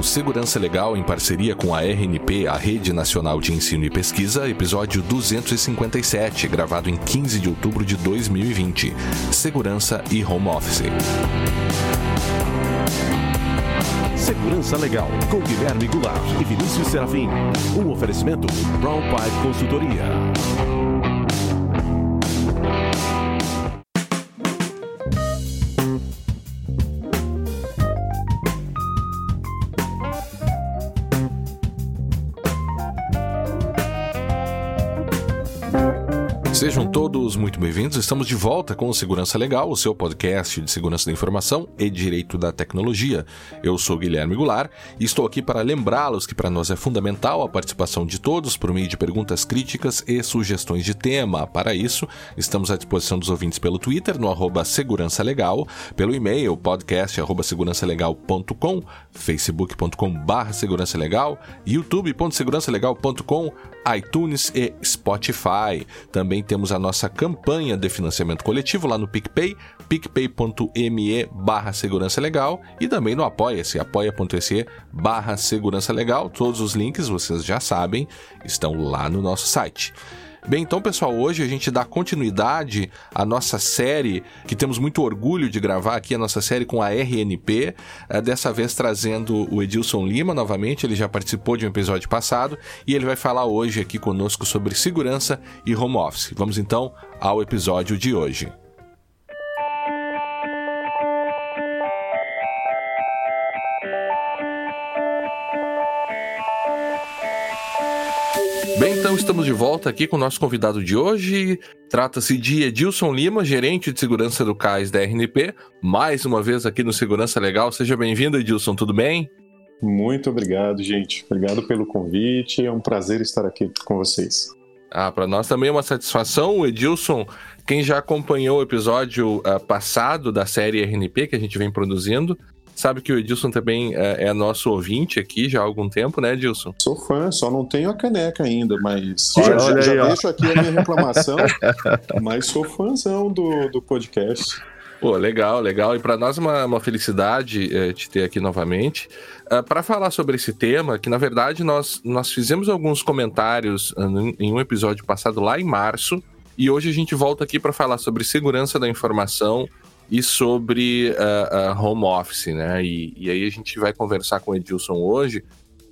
ao Segurança Legal em parceria com a RNP, a Rede Nacional de Ensino e Pesquisa, episódio 257, gravado em 15 de outubro de 2020. Segurança e Home Office. Segurança Legal, com Guilherme Goulart e Vinícius Serafim. Um oferecimento Brown Pipe Consultoria. Todos muito bem-vindos. Estamos de volta com o Segurança Legal, o seu podcast de segurança da informação e direito da tecnologia. Eu sou Guilherme Goulart e estou aqui para lembrá-los que para nós é fundamental a participação de todos por meio de perguntas críticas e sugestões de tema. Para isso, estamos à disposição dos ouvintes pelo Twitter, no arroba Segurança Legal, pelo e-mail podcast arroba segurançalegal.com, facebook.com barra segurança legal, youtube.segurançalegal.com, iTunes e Spotify. Também temos a nossa campanha de financiamento coletivo lá no PicPay, picpay.me barra segurança legal e também no apoia-se, apoia.se barra segurança legal. Todos os links, vocês já sabem, estão lá no nosso site. Bem, então, pessoal, hoje a gente dá continuidade à nossa série, que temos muito orgulho de gravar aqui, a nossa série com a RNP, eh, dessa vez trazendo o Edilson Lima novamente, ele já participou de um episódio passado, e ele vai falar hoje aqui conosco sobre segurança e home office. Vamos então ao episódio de hoje. Bem, então estamos de volta aqui com o nosso convidado de hoje. Trata-se de Edilson Lima, gerente de segurança do CAIS da RNP. Mais uma vez aqui no Segurança Legal. Seja bem-vindo, Edilson, tudo bem? Muito obrigado, gente. Obrigado pelo convite. É um prazer estar aqui com vocês. Ah, para nós também é uma satisfação. O Edilson, quem já acompanhou o episódio uh, passado da série RNP que a gente vem produzindo, sabe que o Edilson também é, é, nosso ouvinte aqui já há algum tempo, né, Edilson? Sou fã, só não tenho a caneca ainda, mas olha, já, olha já deixo aqui a minha reclamação, mas sou fãzão do, do podcast. Pô, legal, legal. E para nós é uma, uma felicidade é, te ter aqui novamente. Uh, ah, para falar sobre esse tema, que na verdade nós, nós fizemos alguns comentários uh, em um episódio passado lá em março, e hoje a gente volta aqui para falar sobre segurança da informação e sobre uh, uh, home office, né? E, e, aí a gente vai conversar com o Edilson hoje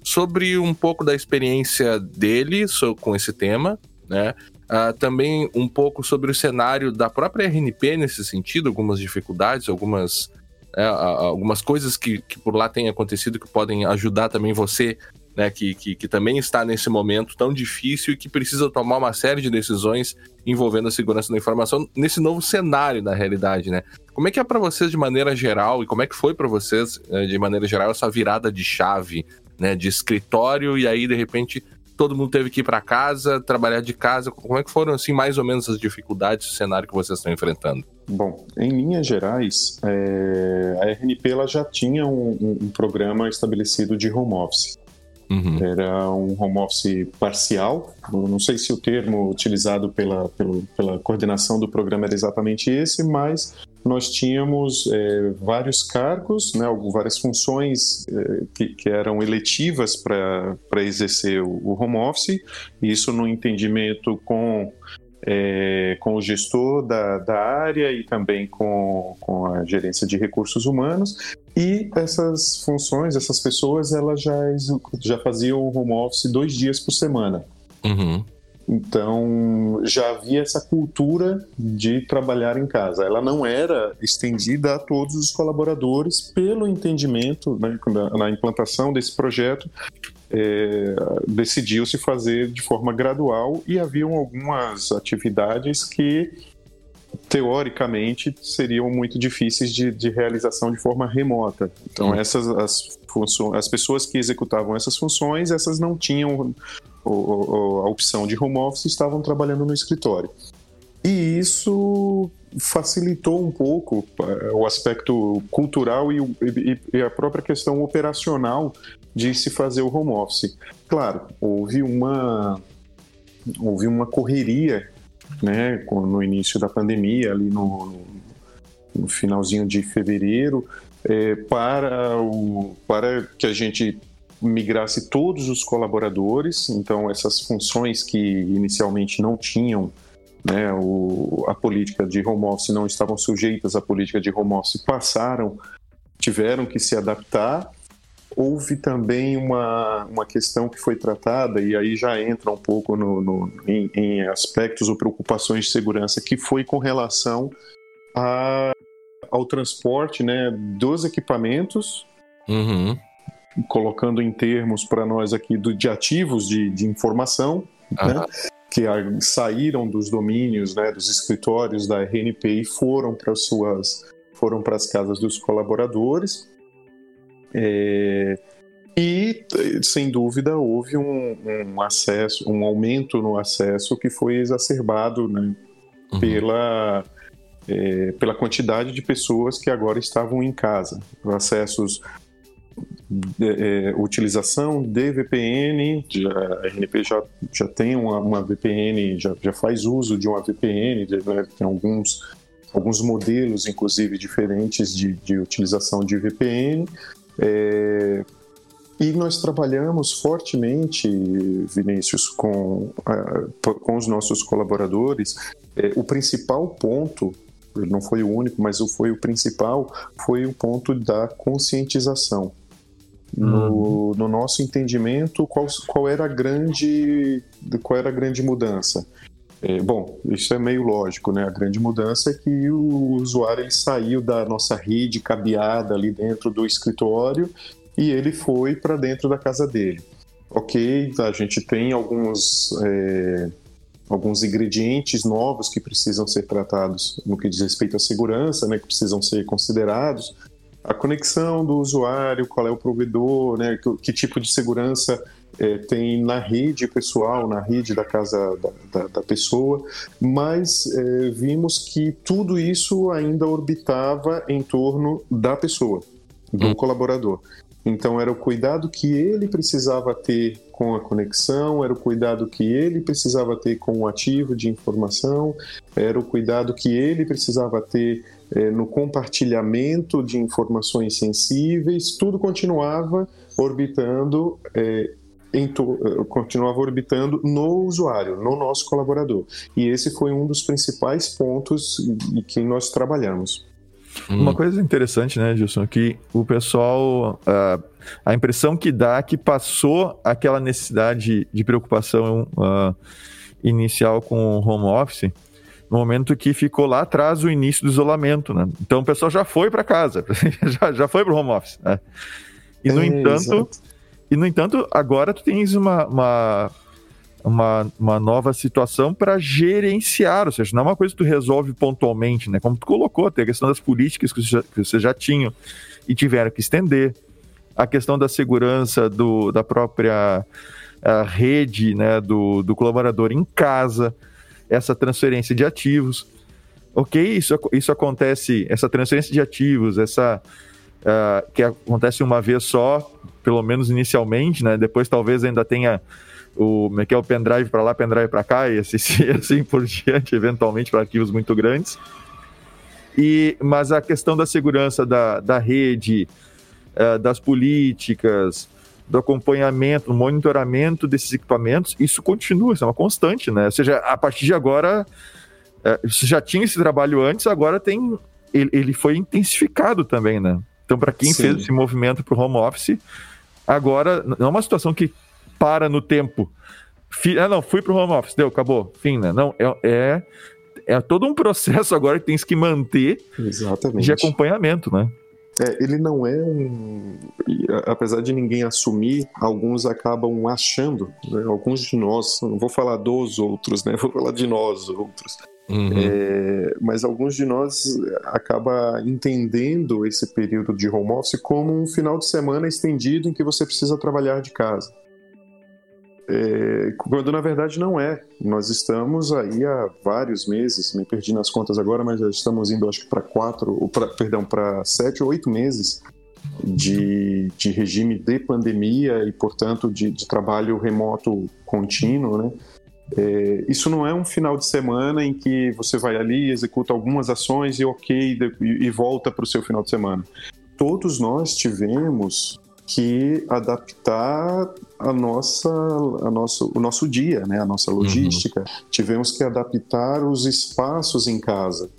sobre um pouco da experiência dele so, com esse tema, né? Uh, também um pouco sobre o cenário da própria RNP nesse sentido, algumas dificuldades, algumas, é, algumas coisas que, que por lá têm acontecido que podem ajudar também você né, que, que, que, também está nesse momento tão difícil e que precisa tomar uma série de decisões envolvendo a segurança da informação nesse novo cenário da realidade, né? Como é que é para vocês de maneira geral e como é que foi para vocês eh, de maneira geral essa virada de chave, né, de escritório e aí de repente todo mundo teve que ir para casa, trabalhar de casa. Como é que foram assim mais ou menos as dificuldades do cenário que vocês estão enfrentando? Bom, em linhas gerais, é, a RNP ela já tinha um, um programa estabelecido de home office. Uhum. Era um home office parcial. Não sei se o termo utilizado pela, pela, pela coordenação do programa era exatamente esse, mas nós tínhamos é, vários cargos, né, várias funções é, que, que, eram eletivas para exercer o, o home office, isso no entendimento com é, com o gestor da, da área e também com, com a gerência de recursos humanos. E essas funções, essas pessoas, elas já, já faziam home office dois dias por semana. Uhum. Então já havia essa cultura de trabalhar em casa. Ela não era estendida a todos os colaboradores, pelo entendimento né, na, na implantação desse projeto é, decidiu-se fazer de forma gradual e haviam algumas atividades que teoricamente seriam muito difíceis de, de realização de forma remota. Então essas as, funções, as pessoas que executavam essas funções, essas não tinham o, o, a opção de home office, estavam trabalhando no escritório. E isso facilitou um pouco é, o aspecto cultural e, e, e, a própria questão operacional de se fazer o home office. Claro, houve uma houve uma correria, né, no início da pandemia ali no, no finalzinho de fevereiro, é, para, o, para que a gente migrasse todos os colaboradores, então essas funções que inicialmente não tinham né, o, a política de home office, não estavam sujeitas à política de home office, passaram, tiveram que se adaptar. Houve também uma, uma questão que foi tratada, e aí já entra um pouco no, no em, em aspectos ou preocupações de segurança, que foi com relação a, ao transporte né, dos equipamentos, uhum. colocando em termos para nós aqui do, de ativos de, de informação, uhum. né, que saíram dos domínios, né, dos escritórios da RNP e foram para suas foram para as casas dos colaboradores. É, e, sem dúvida, houve um, um, acesso, um aumento no acesso que foi exacerbado né, uhum. pela, é, pela quantidade de pessoas que agora estavam em casa. Acessos é, utilização de VPN, a RNP já, já tem uma, uma VPN, já, já faz uso de uma VPN, né, tem alguns, alguns modelos, inclusive, diferentes de, de utilização de VPN. É, e nós trabalhamos fortemente, Vinícius, com, com os nossos colaboradores. É, o principal ponto, não foi o único, mas foi o principal, foi o ponto da conscientização no, uhum. no, nosso entendimento, qual, qual, era a grande, qual era a grande mudança? É, bom, isso é meio lógico, né? A grande mudança é que o usuário ele saiu da nossa rede cabeada ali dentro do escritório e ele foi para dentro da casa dele. Ok, a gente tem alguns, é, alguns ingredientes novos que precisam ser tratados no que diz respeito à segurança, né? Que precisam ser considerados a conexão do usuário, qual é o provedor, né, que, que tipo de segurança é, tem na rede pessoal, na rede da casa da, da, da pessoa, mas é, vimos que tudo isso ainda orbitava em torno da pessoa, do hum. colaborador. Então, era o cuidado que ele precisava ter com a conexão, era o cuidado que ele precisava ter com o ativo de informação, era o cuidado que ele precisava ter é, no compartilhamento de informações sensíveis, tudo continuava orbitando é, continuava orbitando no usuário, no nosso colaborador. E esse foi um dos principais pontos em que nós trabalhamos. Uma coisa interessante, né, Gilson, que o pessoal, uh, a impressão que dá é que passou aquela necessidade de preocupação uh, inicial com o home office no momento que ficou lá atrás o início do isolamento, né? Então o pessoal já foi para casa, já, já foi para o home office, né? E no é, entanto, e no entanto, agora tu tens uma, uma, uma, uma nova situação para gerenciar, ou seja, não é uma coisa que tu resolve pontualmente, né? Como tu colocou, tem a questão das políticas que você já, que já tinha e tiveram que estender, a questão da segurança do, da própria rede, né, do, do colaborador em casa, essa transferência de ativos. Ok, isso, isso acontece, essa transferência de ativos, essa uh, que acontece uma vez só, pelo menos inicialmente, né? Depois talvez ainda tenha o, que é o pendrive para lá, pendrive para cá e assim, assim por diante, eventualmente para arquivos muito grandes. E, mas a questão da segurança da, da rede, uh, das políticas, do acompanhamento, do monitoramento desses equipamentos, isso continua, isso é uma constante, né? Ou seja, a partir de agora, você já tinha esse trabalho antes, agora tem ele, ele foi intensificado também, né? Então, para quem Sim. fez esse movimento para o home office, agora não é uma situação que para no tempo. ah, não, fui para o home office, deu, acabou, fim, né? Não, é, é, é todo um processo agora que tem que manter Exatamente. de acompanhamento, né? É, ele não é um. Apesar de ninguém assumir, alguns acabam achando, né? alguns de nós, não vou falar dos outros, né? Vou falar de nós outros. Uhum. É, mas alguns de nós acaba entendendo esse período de home office como um final de semana estendido em que você precisa trabalhar de casa. É, quando na verdade não é. Nós estamos aí há vários meses, me perdi nas contas agora, mas já estamos indo acho que para quatro, ou pra, perdão, para sete ou oito meses de, de regime de pandemia e, portanto, de, de trabalho remoto contínuo, né? É, isso não é um final de semana em que você vai ali, executa algumas ações e ok, e, e volta para o seu final de semana. Todos nós tivemos que adaptar a nossa, a nosso, o nosso dia, né, a nossa uhum. logística. Uhum. Tivemos que adaptar os espaços em casa.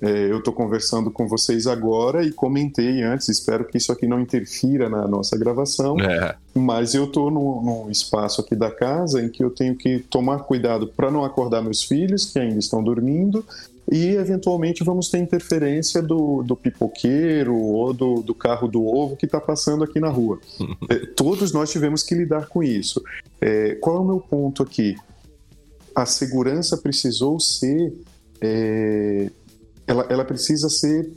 É, eu estou conversando com vocês agora e comentei antes, espero que isso aqui não interfira na nossa gravação, é. mas eu estou num, espaço aqui da casa em que eu tenho que tomar cuidado para não acordar meus filhos, que ainda estão dormindo, e eventualmente vamos ter interferência do, do pipoqueiro ou do, do carro do ovo que está passando aqui na rua. É, todos nós tivemos que lidar com isso. É, qual é o meu ponto aqui? A segurança precisou ser é, ela, ela precisa ser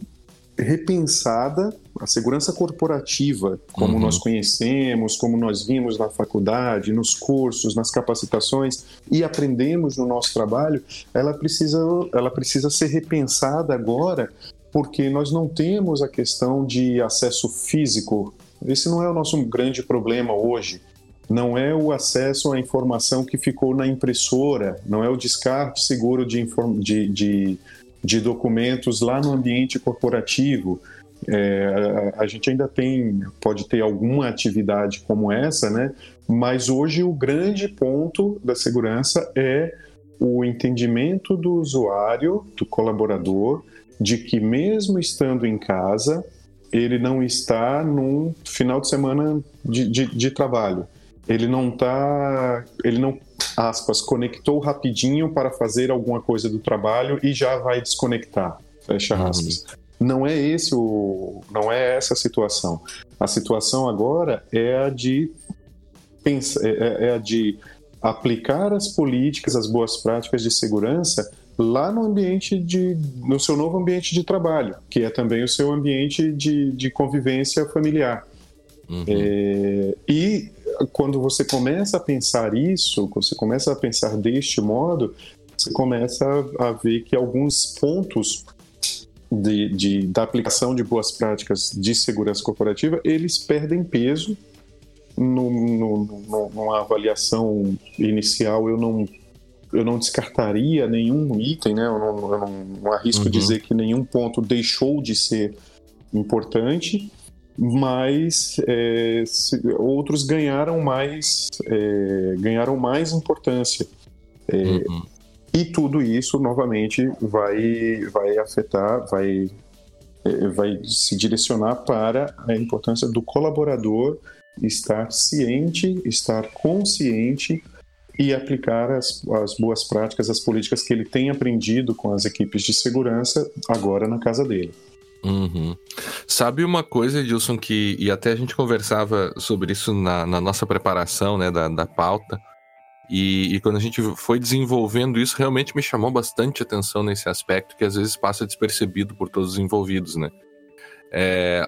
repensada a segurança corporativa, como uhum. nós conhecemos, como nós vimos na faculdade, nos cursos, nas capacitações e aprendemos no nosso trabalho, ela precisa, ela precisa ser repensada agora, porque nós não temos a questão de acesso físico. Esse não é o nosso grande problema hoje. Não é o acesso à informação que ficou na impressora, não é o descarte seguro de, de, de de documentos lá no ambiente corporativo. É, a, gente ainda tem, pode ter alguma atividade como essa, né? Mas hoje o grande ponto da segurança é o entendimento do usuário, do colaborador, de que mesmo estando em casa, ele não está num final de semana de, de, de trabalho. Ele não está, ele não aspas, conectou rapidinho para fazer alguma coisa do trabalho e já vai desconectar, fecha uhum. aspas. Não é esse o, não é essa a situação. A situação agora é a de pensar, é, é, é a de aplicar as políticas, as boas práticas de segurança lá no ambiente de, no seu novo ambiente de trabalho, que é também o seu ambiente de, de convivência familiar. Uhum. É, e quando você começa a pensar isso, quando você começa a pensar deste modo, você começa a ver que alguns pontos de, de, da aplicação de boas práticas de segurança corporativa, eles perdem peso no, no, no, numa avaliação inicial. Eu não, eu não descartaria nenhum item, né? eu, não, eu não, não arrisco uhum. dizer que nenhum ponto deixou de ser importante, mas é, outros ganharam mais, é, ganharam mais importância. É, uhum. E tudo isso, novamente, vai, vai afetar, vai, é, vai se direcionar para a importância do colaborador estar ciente, estar consciente e aplicar as, as boas práticas, as políticas que ele tem aprendido com as equipes de segurança agora na casa dele. Uhum. Sabe uma coisa, Edilson, que. E até a gente conversava sobre isso na, na nossa preparação né, da, da pauta. E, e, quando a gente foi desenvolvendo isso, realmente me chamou bastante atenção nesse aspecto, que às vezes passa despercebido por todos os envolvidos, né? É,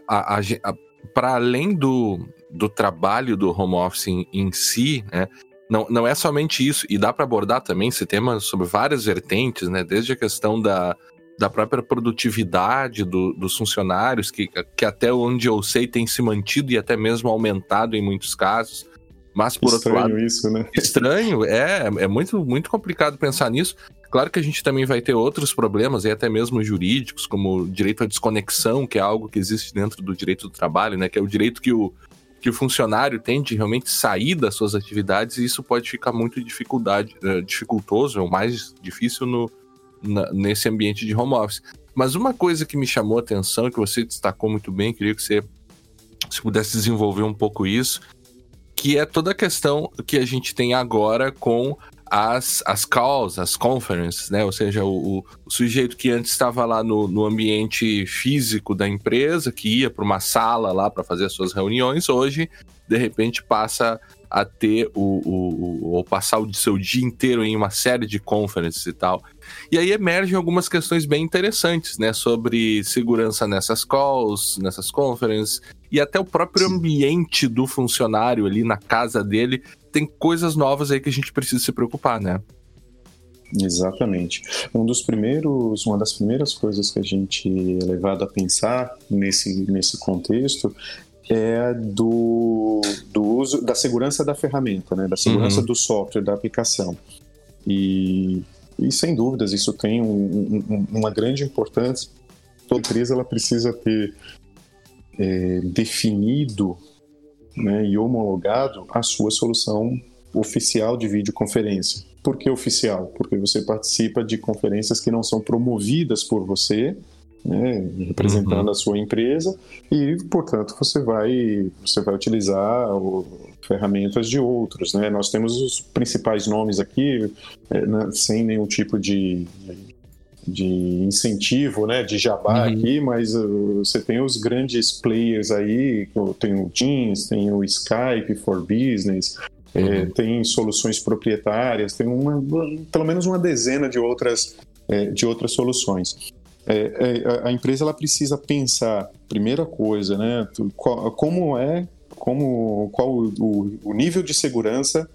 Para além do, do trabalho do home office em, em si, né? Não, não é somente isso, e dá para abordar também esse tema sobre várias vertentes, né? Desde a questão da, da própria produtividade do, dos funcionários, que, que até onde eu sei tem se mantido e até mesmo aumentado em muitos casos. Mas por estranho outro lado. isso, né? Estranho, é, é muito, muito complicado pensar nisso. Claro que a gente também vai ter outros problemas, e até mesmo jurídicos, como o direito à desconexão, que é algo que existe dentro do direito do trabalho, né? Que é o direito que o, que o funcionário tem de realmente sair das suas atividades, e isso pode ficar muito dificuldade, uh, dificultoso, ou mais difícil no, na, nesse ambiente de home office. Mas uma coisa que me chamou a atenção, que você destacou muito bem, queria que você se pudesse desenvolver um pouco isso, que é toda a questão que a gente tem agora com as, as calls, as conferences, né? Ou seja, o, o sujeito que antes estava lá no, no ambiente físico da empresa, que ia para uma sala lá para fazer as suas reuniões, hoje, de repente, passa a ter o, o, o, ou passar o seu dia inteiro em uma série de conferences e tal. E aí emergem algumas questões bem interessantes, né, sobre segurança nessas calls, nessas conferences e até o próprio ambiente do funcionário ali na casa dele tem coisas novas aí que a gente precisa se preocupar, né? Exatamente. Um dos primeiros, uma das primeiras coisas que a gente é levado a pensar nesse, nesse contexto é do, do uso da segurança da ferramenta, né? da segurança uhum. do software, da aplicação. E, e sem dúvidas isso tem um, um, uma grande importância. Toda empresa ela precisa ter é, definido né, e homologado a sua solução oficial de videoconferência. Por que oficial? Porque você participa de conferências que não são promovidas por você, né, representando uhum. a sua empresa e, portanto, você vai você vai utilizar o, ferramentas de outros, né? Nós temos os principais nomes aqui, é, né, sem nenhum tipo de, de incentivo, né, de jabá uhum. aqui, mas uh, você tem os grandes players aí, tem o Teams, tem o Skype for Business, é, uhum. é, tem soluções proprietárias, tem uma, pelo menos uma dezena de outras, é, de outras soluções. É, é a empresa ela precisa pensar, primeira coisa, né, como é, como, qual o, o nível de segurança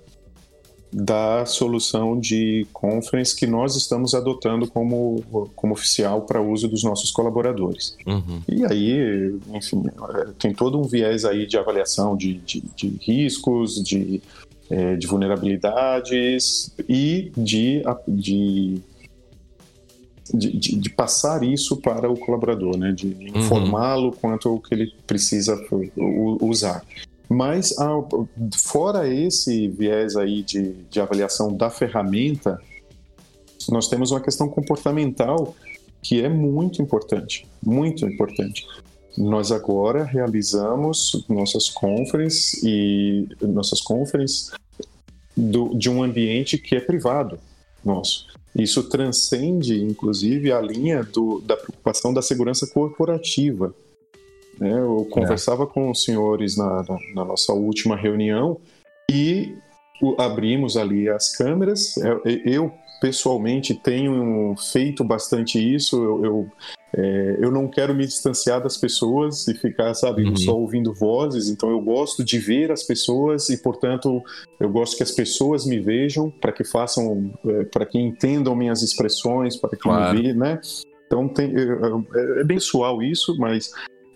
da solução de conference que nós estamos adotando como, como oficial para uso dos nossos colaboradores. Uhum. E aí, enfim, tem todo um viés aí de avaliação de, de, de riscos, de, é, de vulnerabilidades e de, de de, de, de, passar isso para o colaborador, né? de, uhum. informá-lo quanto ao que ele precisa usar. Mas, fora esse viés aí de, de avaliação da ferramenta, nós temos uma questão comportamental que é muito importante, muito importante. Nós agora realizamos nossas conferences e nossas conferences do, de um ambiente que é privado nosso. Isso transcende, inclusive, a linha do, da preocupação da segurança corporativa. Né? Eu conversava é. com os senhores na, na, na, nossa última reunião e abrimos ali as câmeras. Eu, eu pessoalmente tenho feito bastante isso. Eu, eu, é, eu, não quero me distanciar das pessoas e ficar, sabe, uhum. só ouvindo vozes. Então eu gosto de ver as pessoas e, portanto, eu gosto que as pessoas me vejam para que façam, é, para que entendam minhas expressões, para que claro. me vejam, né? Então tem, é, é bem sual isso, mas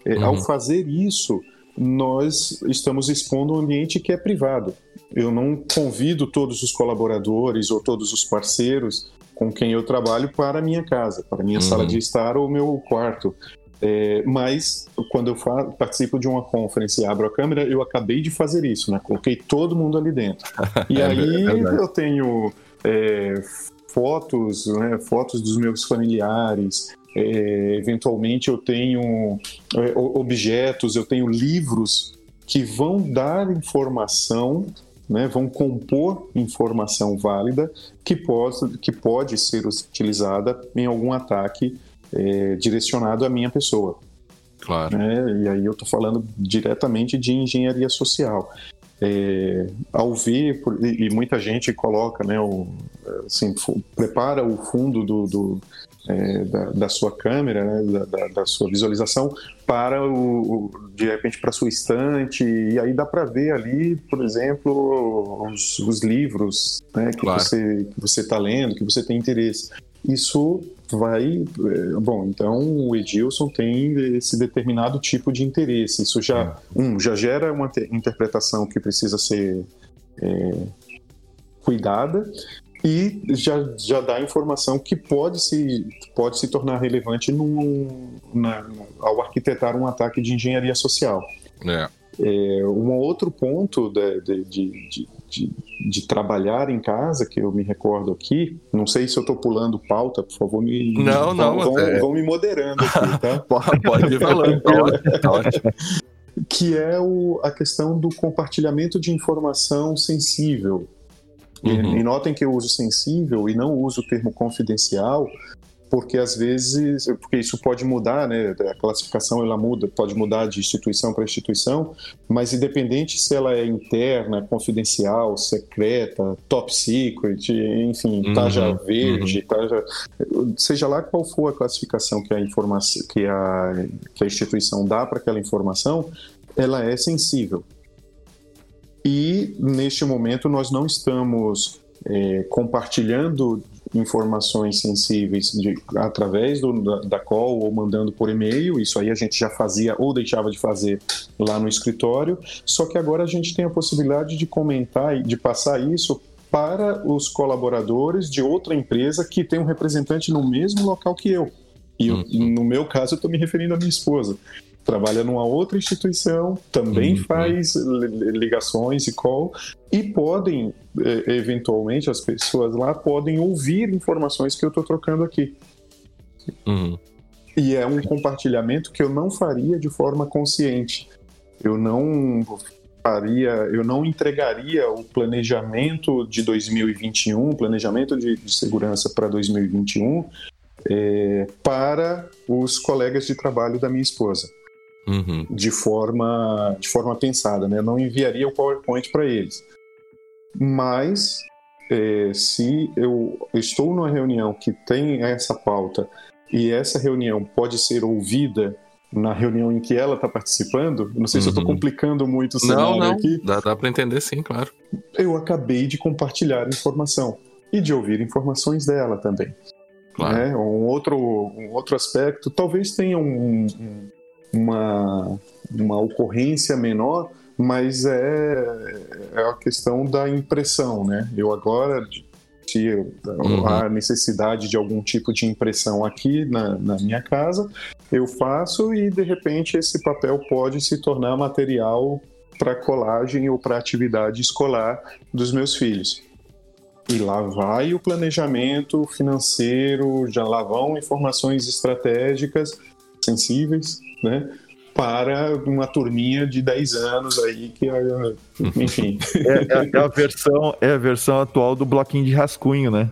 é, uhum. Ao fazer isso, nós estamos expondo um ambiente que é privado. Eu não convido todos os colaboradores ou todos os parceiros com quem eu trabalho para a minha casa, para a minha uhum. sala de estar ou meu quarto. É, mas quando eu participo de uma conferência e abro a câmera, eu acabei de fazer isso, né? Coloquei todo mundo ali dentro. E é aí é eu tenho é, fotos, né? fotos dos meus familiares, é, eventualmente eu tenho é, objetos, eu tenho livros que vão dar informação, né, vão compor informação válida que, possa, que pode ser utilizada em algum ataque é, direcionado à minha pessoa. Claro. Né? E aí eu estou falando diretamente de engenharia social. É, ao ver, e muita gente coloca, né, o, assim, prepara o fundo do, do, é, da, da, sua câmera, né, da, da, sua visualização, para o, o de repente para sua estante e aí dá para ver ali, por exemplo, os, os livros né, que claro. você que você está lendo, que você tem interesse. Isso vai, é, bom, então o Edilson tem esse determinado tipo de interesse. Isso já, é. um, já gera uma interpretação que precisa ser é, cuidada e já, já dá informação que pode se, pode se tornar relevante num, na, ao arquitetar um ataque de engenharia social. É. É, um outro ponto de, de, de, de, de trabalhar em casa, que eu me recordo aqui, não sei se eu estou pulando pauta, por favor, me, não, vão, não, vão, é... vão me moderando aqui, tá? pode ir falando, tá, tá ótimo. Que é o, a questão do compartilhamento de informação sensível. Uhum. E, e notem que eu uso sensível e não uso o termo confidencial, porque às vezes, porque isso pode mudar, né? A classificação ela muda, pode mudar de instituição para instituição, mas independente se ela é interna, confidencial, secreta, top secret, enfim, uhum, taja verde, uhum. taja, seja lá qual for a classificação que a informação, que a, que a instituição dá para aquela informação, ela é sensível. E neste momento nós não estamos é, compartilhando informações sensíveis de, através do, da, da, call ou mandando por e-mail. Isso aí a gente já fazia ou deixava de fazer lá no escritório. Só que agora a gente tem a possibilidade de comentar e de passar isso para os colaboradores de outra empresa que tem um representante no mesmo local que eu. E eu, uhum. no meu caso, eu estou me referindo à minha esposa. Trabalha numa outra instituição, também uhum. faz ligações e call, e podem, eventualmente, as pessoas lá podem ouvir informações que eu estou trocando aqui. Uhum. E é um compartilhamento que eu não faria de forma consciente. Eu não faria, eu não entregaria o planejamento de 2021, planejamento de, de segurança para 2021, é, para os colegas de trabalho da minha esposa. Uhum. De, forma, de forma pensada, né? Eu não enviaria o PowerPoint para eles. Mas, é, se eu estou numa reunião que tem essa pauta e essa reunião pode ser ouvida na reunião em que ela está participando, não sei uhum. se eu estou uhum. complicando muito o cenário não, não. aqui. Dá, dá para entender sim, claro. Eu acabei de compartilhar informação e de ouvir informações dela também. Claro. Né? Um, outro, um outro aspecto, talvez tenha um, um, uma, uma ocorrência menor, mas é, é a questão da impressão, né? Eu agora, se uhum. há necessidade de algum tipo de impressão aqui na, na minha casa, eu faço e de repente esse papel pode se tornar material para colagem ou para atividade escolar dos meus filhos. E lá vai o planejamento financeiro, já lá vão informações estratégicas sensíveis, né? para uma turminha de 10 anos aí que enfim. É, é, é, a versão é a versão atual do bloquinho de rascunho né?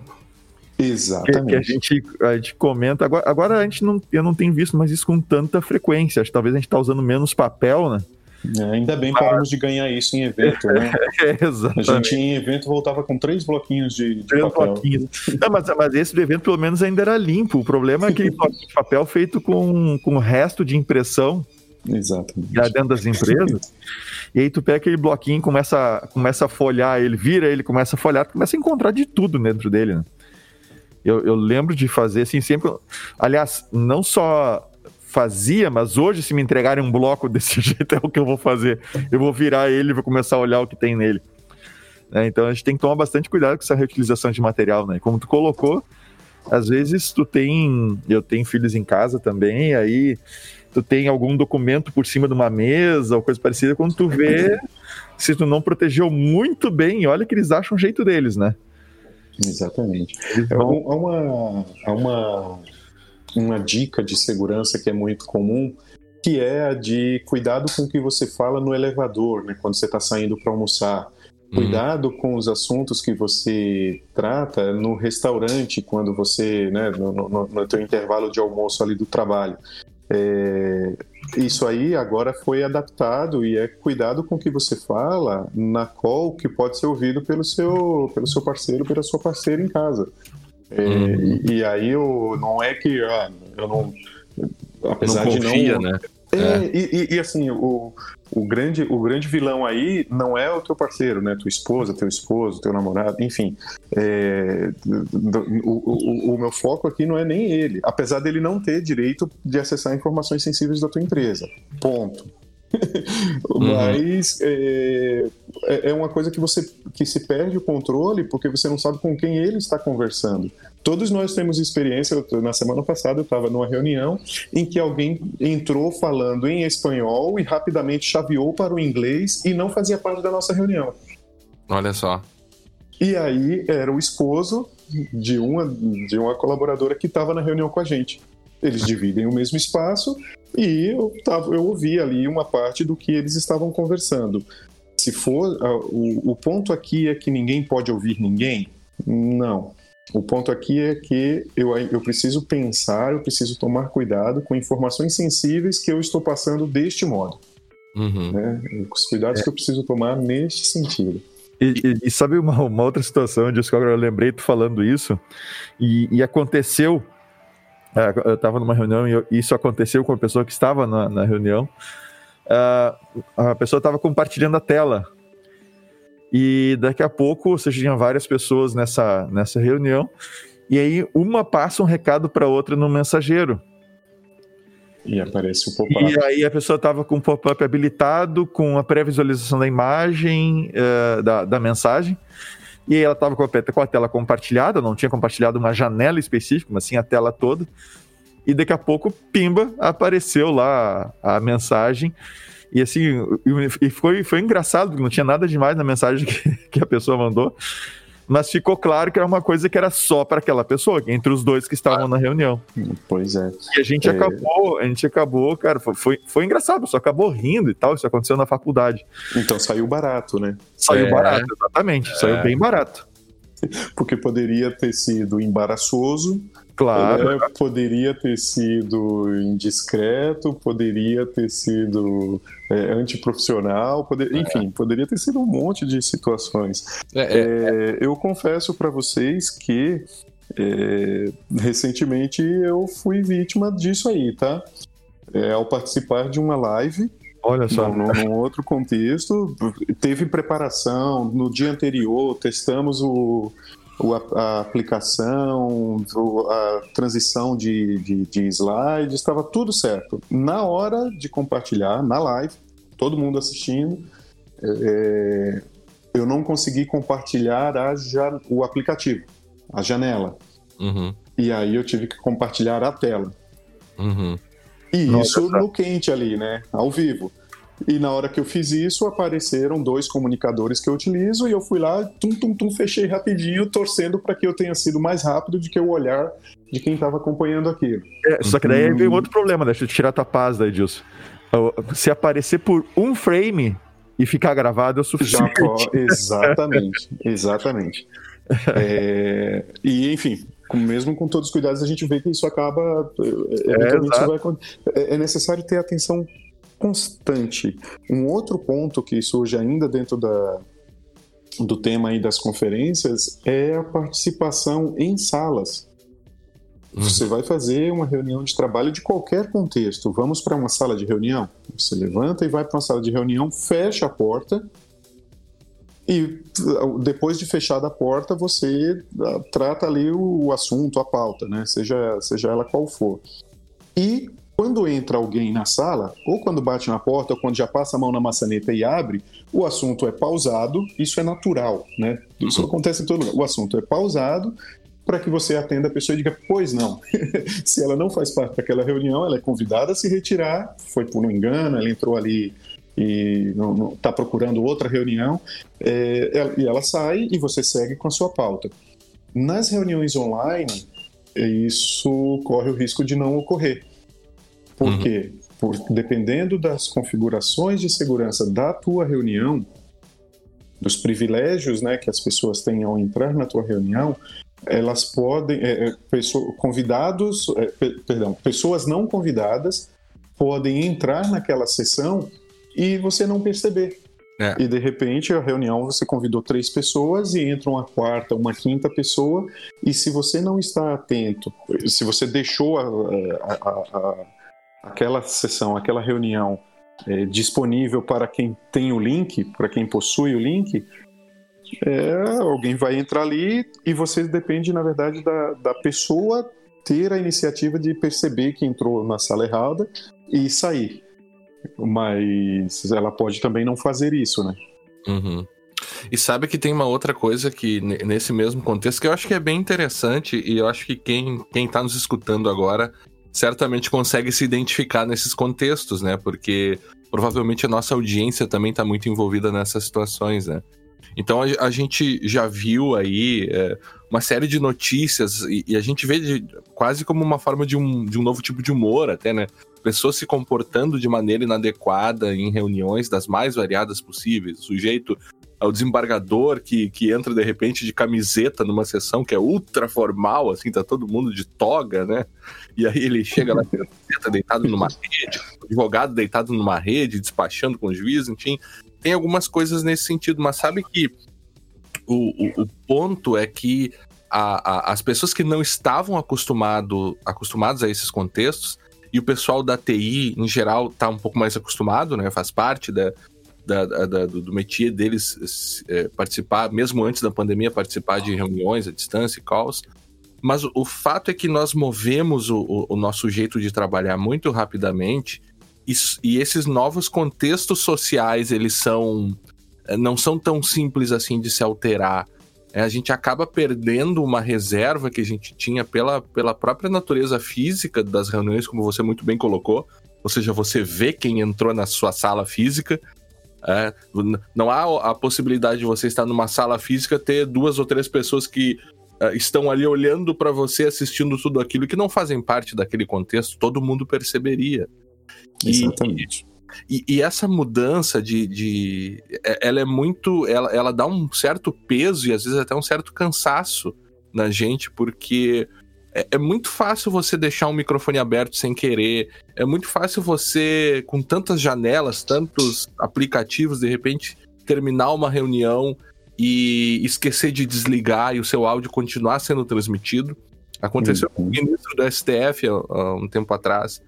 Exatamente. Que, que a gente a gente comenta. Agora, agora a gente não eu não tenho visto mais isso com tanta frequência. Acho que talvez a gente está usando menos papel né é, ainda bem que paramos de ganhar isso em evento, né? é, exatamente. A gente em evento voltava com três bloquinhos de, de três papel. Bloquinhos. Não, mas, mas esse do evento pelo menos ainda era limpo. O problema é aquele papel feito com, com o resto de impressão Exatamente. Já dentro das empresas. e aí tu pega aquele bloquinho, começa, começa a folhar ele, vira ele, começa a folhar, tu começa a encontrar de tudo dentro dele, né? Eu, eu lembro de fazer assim, sempre. Aliás, não só fazia, mas hoje, se me entregarem um bloco desse jeito, é o que eu vou fazer. Eu vou virar ele e vou começar a olhar o que tem nele. É, então a gente tem que tomar bastante cuidado com essa reutilização de material, né? Como tu colocou, às vezes tu tem. Eu tenho filhos em casa também, aí tu tem algum documento por cima de uma mesa ou coisa parecida, quando tu vê, se tu não protegeu muito bem, olha que eles acham um jeito deles, né? Exatamente. Há uma, há uma, uma dica de segurança que é muito comum, que é a de cuidado com o que você fala no elevador, né, quando você está saindo para almoçar. Uhum. Cuidado com os assuntos que você trata no restaurante, quando você, né, no, no, no teu intervalo de almoço ali do trabalho. É, isso aí agora foi adaptado e é cuidado com o que você fala na call que pode ser ouvido pelo seu, pelo seu parceiro, pela sua parceira em casa. É, e, e, aí eu, não é que ah, eu não. Apesar não confia, de não. Né? É, é. E, e, assim, o, o, grande, o grande vilão aí não é o teu parceiro, né? Tua esposa, teu esposo, teu namorado, enfim. É, o, o, o, meu foco aqui não é nem ele, apesar dele não ter direito de acessar informações sensíveis da tua empresa. Ponto. Uhum. Mas é, é, é uma coisa que você que se perde o controle porque você não sabe com quem ele está conversando. Todos nós temos experiência. Na semana passada eu estava numa reunião em que alguém entrou falando em espanhol e rapidamente chaveou para o inglês e não fazia parte da nossa reunião. Olha só. E aí era o esposo de uma, de uma colaboradora que estava na reunião com a gente. Eles dividem o mesmo espaço e eu, tava, eu ouvi ali uma parte do que eles estavam conversando. Se for. O, o ponto aqui é que ninguém pode ouvir ninguém? Não. O ponto aqui é que eu, eu preciso pensar, eu preciso tomar cuidado com informações sensíveis que eu estou passando deste modo. Uhum. Né? Os cuidados é. que eu preciso tomar neste sentido. E, e, e sabe uma, uma, outra situação, disso que agora eu lembrei tu falando isso, e, e aconteceu, eu estava numa reunião e isso aconteceu com a pessoa que estava na, na reunião, uh, a pessoa estava compartilhando a tela e daqui a pouco, ou seja, tinha várias pessoas nessa, nessa reunião, e aí uma passa um recado para outra no mensageiro. E aparece o pop-up. E aí a pessoa estava com o pop-up habilitado, com a pré-visualização da imagem, uh, da, da mensagem. E ela estava com, com a tela compartilhada, não tinha compartilhado uma janela específica, mas sim a tela toda. E daqui a pouco, pimba, apareceu lá a, a mensagem. E assim, e foi, foi engraçado, porque não tinha nada demais na mensagem que, que a pessoa mandou mas ficou claro que era uma coisa que era só para aquela pessoa, entre os dois que estavam ah. na reunião. Pois é. E a gente é... acabou, a gente acabou, cara, foi, foi, engraçado, só acabou rindo e tal, isso aconteceu na faculdade. Então saiu barato, né? Saiu é. barato, exatamente, é. saiu bem barato. Porque poderia ter sido embaraçoso, Claro. É, poderia ter sido indiscreto, poderia ter sido é, antiprofissional, poder, é. enfim, poderia ter sido um monte de situações. É, é, é. eu confesso para vocês que recentemente eu fui vítima disso aí, tá? ao participar de uma live Olha só. Num, num, outro contexto, teve preparação. No dia anterior, testamos o, a, aplicação, a transição de, de, de slides, estava tudo certo. Na hora de compartilhar, na live, todo mundo assistindo, é, eu não consegui compartilhar a, o aplicativo, a janela. Uhum. E aí eu tive que compartilhar a tela. Uhum. E Nossa, isso tá. no quente ali, né? Ao vivo. E na hora que eu fiz isso, apareceram dois comunicadores que eu utilizo e eu fui lá, tum, tum, tum, fechei rapidinho, torcendo para que eu tenha sido mais rápido do que o olhar de quem estava acompanhando aquilo. É, só que daí vem outro problema, deixa eu tirar a tua paz daí, Dilson. Se aparecer por um frame e ficar gravado é o suficiente. Já, exatamente, exatamente. É, e enfim, mesmo com todos os cuidados, a gente vê que isso acaba. É, eventualmente é, vai, é, é necessário ter atenção constante. Um outro ponto que surge ainda dentro da, do tema aí das conferências é a participação em salas. Uhum. Você vai fazer uma reunião de trabalho de qualquer contexto. Vamos para uma sala de reunião. Você levanta e vai para uma sala de reunião, fecha a porta e depois de fechada a porta você ah, trata ali o assunto, a pauta, né? Seja seja ela qual for. E quando entra alguém na sala, ou quando bate na porta, ou quando já passa a mão na maçaneta e abre, o assunto é pausado, isso é natural, né? Isso uhum. acontece em todo lugar. O assunto é pausado para que você atenda a pessoa e diga, pois não. se ela não faz parte daquela reunião, ela é convidada a se retirar, foi por um engano, ela entrou ali e está procurando outra reunião, é, e ela sai e você segue com a sua pauta. Nas reuniões online, isso corre o risco de não ocorrer por uhum. quê? Por, dependendo das configurações de segurança da tua reunião, dos privilégios né, que as pessoas têm ao entrar na tua reunião, elas podem, é, é pessoa, convidados, é, perdão, pessoas não convidadas podem entrar naquela sessão e você não perceber. É. E de repente a reunião você convidou três pessoas e entra uma quarta, uma quinta pessoa, e se você não está atento, se você deixou a, a, a, aquela sessão, aquela reunião é, disponível para quem tem o link, para quem possui o link, é, alguém vai entrar ali e você depende, na verdade, da, da pessoa ter a iniciativa de perceber que entrou na sala errada e sair. Mas ela pode também não fazer isso, né? Uhum. E sabe que tem uma outra coisa que, nesse mesmo contexto, que eu acho que é bem interessante, e eu acho que quem, quem tá nos escutando agora certamente consegue se identificar nesses contextos, né? Porque provavelmente a nossa audiência também está muito envolvida nessas situações, né? Então a, gente já viu aí é, uma série de notícias e, e a gente vê de, quase como uma forma de um, de um novo tipo de humor, até, né? Pessoas se comportando de maneira inadequada em reuniões das mais variadas possíveis. Sujeito ao desembargador que, que entra de repente de camiseta numa sessão que é ultra formal, assim, tá todo mundo de toga, né? E aí ele chega lá, tá deitado numa rede, advogado deitado numa rede, despachando com o juiz, enfim. Tem algumas coisas nesse sentido, mas sabe que o, o, o ponto é que a, a, as pessoas que não estavam acostumado, acostumados a esses contextos, e o pessoal da TI, em geral, tá um pouco mais acostumado, né? Faz parte da, da, da, do, do métier deles é, participar, mesmo antes da pandemia, participar de reuniões à distância e calls. Mas o, o fato é que nós movemos o, o, nosso jeito de trabalhar muito rapidamente e, e esses novos contextos sociais, eles são... É, não são tão simples assim de se alterar. é, a gente acaba perdendo uma reserva que a gente tinha pela, pela própria natureza física das reuniões, como você muito bem colocou. Ou seja, você vê quem entrou na sua sala física. É, não há a possibilidade de você estar numa sala física ter duas ou três pessoas que uh, estão ali olhando para você, assistindo tudo aquilo que não fazem parte daquele contexto. Todo mundo perceberia. Exatamente. E, e, e, essa mudança de, de. É, ela é muito. Ela, ela dá um certo peso e às vezes até um certo cansaço na gente, porque é, é, muito fácil você deixar um microfone aberto sem querer. É muito fácil você, com tantas janelas, tantos aplicativos, de repente, terminar uma reunião e esquecer de desligar e o seu áudio continuar sendo transmitido. Aconteceu uhum. com o ministro do STF há, há um tempo atrás.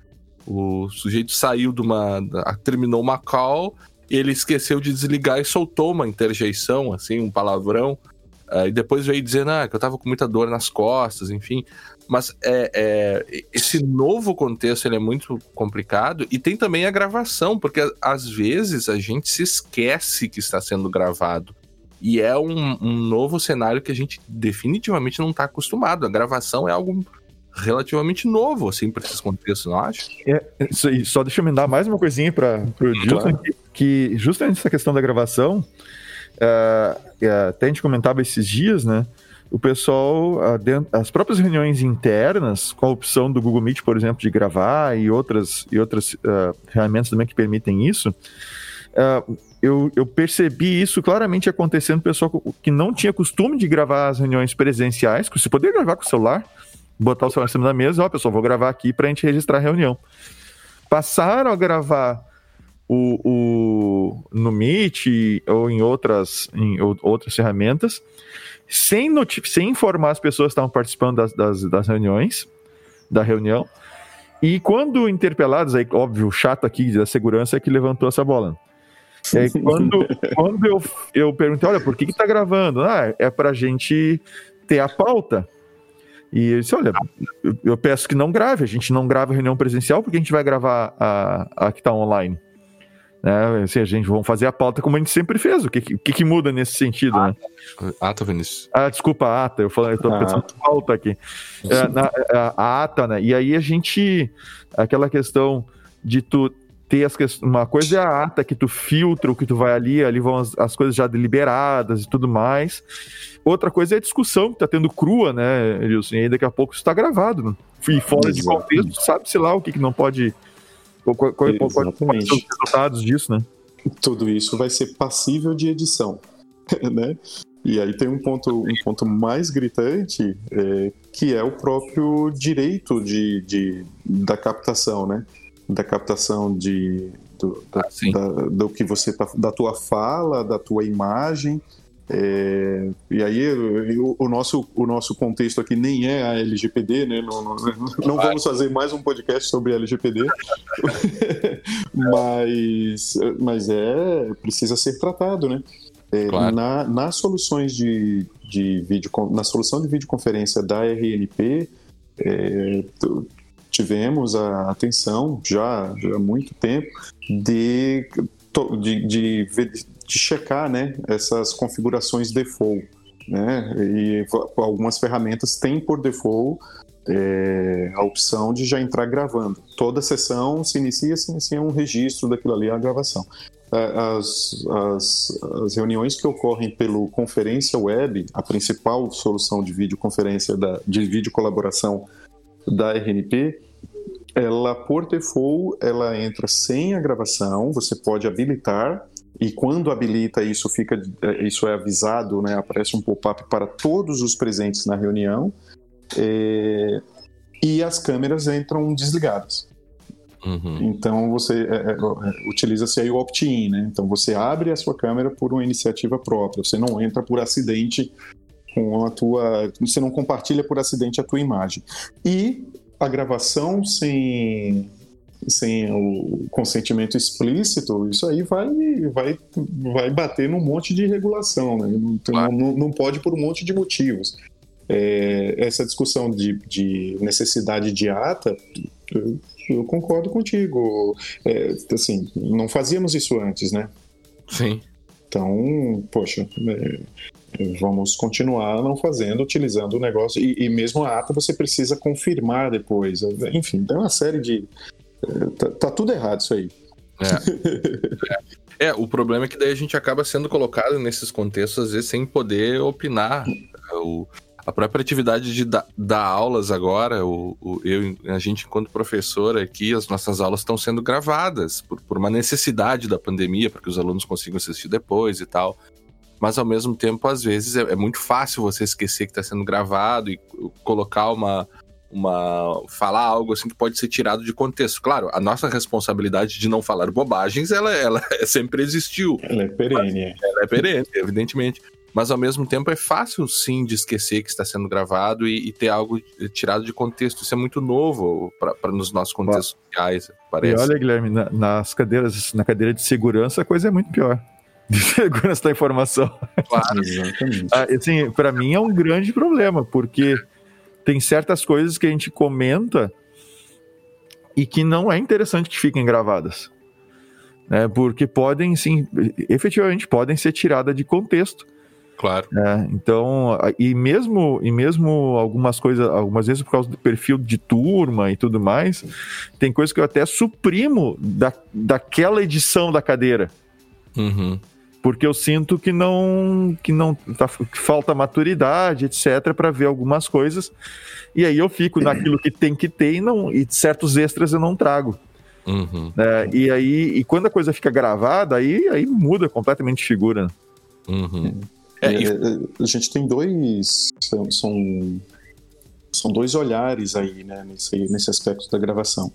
O sujeito saiu de uma. terminou uma call, ele esqueceu de desligar e soltou uma interjeição, assim, um palavrão. Uh, e depois veio dizendo ah, que eu tava com muita dor nas costas, enfim. Mas é, é, esse novo contexto ele é muito complicado e tem também a gravação, porque às vezes a gente se esquece que está sendo gravado. E é um, um novo cenário que a gente definitivamente não está acostumado. A gravação é algo relativamente novo, assim, para esses contextos, não acha? É, isso aí, só deixa eu me dar mais uma coisinha para o. Justin, que, que, justamente essa questão da gravação, uh, até a gente comentava esses dias, né? O pessoal, uh, dentro, as próprias reuniões internas, com a opção do Google Meet, por exemplo, de gravar e outras, e outras ferramentas também que permitem isso, eu, eu, percebi isso claramente acontecendo, pessoal que não tinha costume de gravar as reuniões presenciais, que você poderia gravar com o celular, botar o celular em cima da mesa, ó, pessoal, vou gravar aqui para a gente registrar a reunião. Passaram a gravar o, o, no Meet ou em outras, em outras ferramentas, sem, sem informar as pessoas que estavam participando das, das, das reuniões, da reunião. E quando interpelados, aí, óbvio, o chato aqui da segurança é que levantou essa bola. E aí, quando, quando eu, eu perguntei, olha, por que, que tá gravando? Ah, é pra gente ter a pauta. E eu disse: olha, eu peço que não grave, a gente não grava reunião presencial, porque a gente vai gravar a, a que está online. Né? Assim, a gente vai fazer a pauta como a gente sempre fez. O que, que, que muda nesse sentido? Ah, né? ata, ah, Vinícius. Ah, desculpa, ata. Eu falei, eu tô ah. pensando ah. pauta aqui. É, na, a, a ata, né? E aí a gente. Aquela questão de tu ter as uma coisa é a ata que tu filtra o que tu vai ali, ali vão as, as coisas já deliberadas e tudo mais. Outra coisa é a discussão que tá tendo crua, né, Wilson? E aí daqui a pouco isso tá gravado. Né? E fora Exatamente. de contexto, sabe-se lá o que, que não pode. Pode ser os resultados disso, né? Tudo isso vai ser passível de edição, né? E aí tem um ponto, um ponto mais gritante, é, que é o próprio direito de, de, da captação, né? da captação de, do, da, ah, da, do que você tá, da tua fala, da tua imagem. É, e aí o, o, nosso, o nosso contexto aqui nem é a LGPD, né? Não, não, não vamos fazer mais um podcast sobre LGPD, mas, mas é precisa ser tratado, né? É, claro. na, nas soluções de, de vídeo, na solução de videoconferência da RNP, é, tivemos a atenção já, já há muito tempo de, de, de, de checar né, essas configurações default. Né? E algumas ferramentas têm por default é, a opção de já entrar gravando. Toda sessão se inicia, se inicia um registro daquilo ali, a gravação. As, as, as, reuniões que ocorrem pelo conferência web, a principal solução de videoconferência, da, de vídeo colaboração da RNP, ela por default ela entra sem a gravação, você pode habilitar e quando habilita isso fica isso é avisado, né, aparece um pop-up para todos os presentes na reunião é, e as câmeras entram desligadas. Uhum. Então você é, é, é, utiliza-se aí o opt-in, né? Então você abre a sua câmera por uma iniciativa própria, você não entra por acidente com a tua, você não compartilha por acidente a tua imagem. E a gravação sem, sem o consentimento explícito, isso aí vai, vai, vai bater num monte de regulação, né? Claro. não, não pode por um monte de motivos. É, essa discussão de, de, necessidade de ata, eu, eu concordo contigo. É, assim, não fazíamos isso antes, né? Sim. Então, poxa, é, vamos continuar não fazendo, utilizando o negócio. E, e, mesmo a ata você precisa confirmar depois. Enfim, tem uma série de. Eh, tá, tá tudo errado isso aí. É. é. o problema é que daí a gente acaba sendo colocado nesses contextos, às vezes, sem poder opinar. O, a própria atividade de dar, dar aulas agora, o, o, eu, a gente, enquanto professor aqui, as nossas aulas estão sendo gravadas por, por uma necessidade da pandemia, para que os alunos consigam assistir depois e tal mas ao mesmo tempo, às vezes, é, é muito fácil você esquecer que está sendo gravado e colocar uma, uma falar algo assim que pode ser tirado de contexto. Claro, a nossa responsabilidade de não falar bobagens, ela, ela sempre existiu. Ela é perene. Ela é perene, evidentemente. Mas ao mesmo tempo é fácil sim de esquecer que está sendo gravado e, e ter algo tirado de contexto. Isso é muito novo para nos nossos contextos sociais, parece. E olha, Guilherme, na, nas cadeiras, na cadeira de segurança a coisa é muito pior de segurança da informação. Claro, exatamente. Ah, assim, para mim é um grande problema, porque tem certas coisas que a gente comenta e que não é interessante que fiquem gravadas. Né, porque podem, sim, efetivamente podem ser tiradas de contexto. Claro. É, então, e mesmo, e mesmo algumas coisas, algumas vezes por causa do perfil de turma e tudo mais, tem coisas que eu até suprimo da, daquela edição da cadeira. Uhum porque eu sinto que não que não tá, que falta maturidade, etc, para ver algumas coisas. E aí eu fico naquilo que tem que ter e não e certos extras eu não trago. Uhum. É, e aí e quando a coisa fica gravada, aí aí muda completamente de figura. Uhum. É, é, é, a gente tem dois são, são, são dois olhares aí, né, nesse, nesse aspecto da gravação.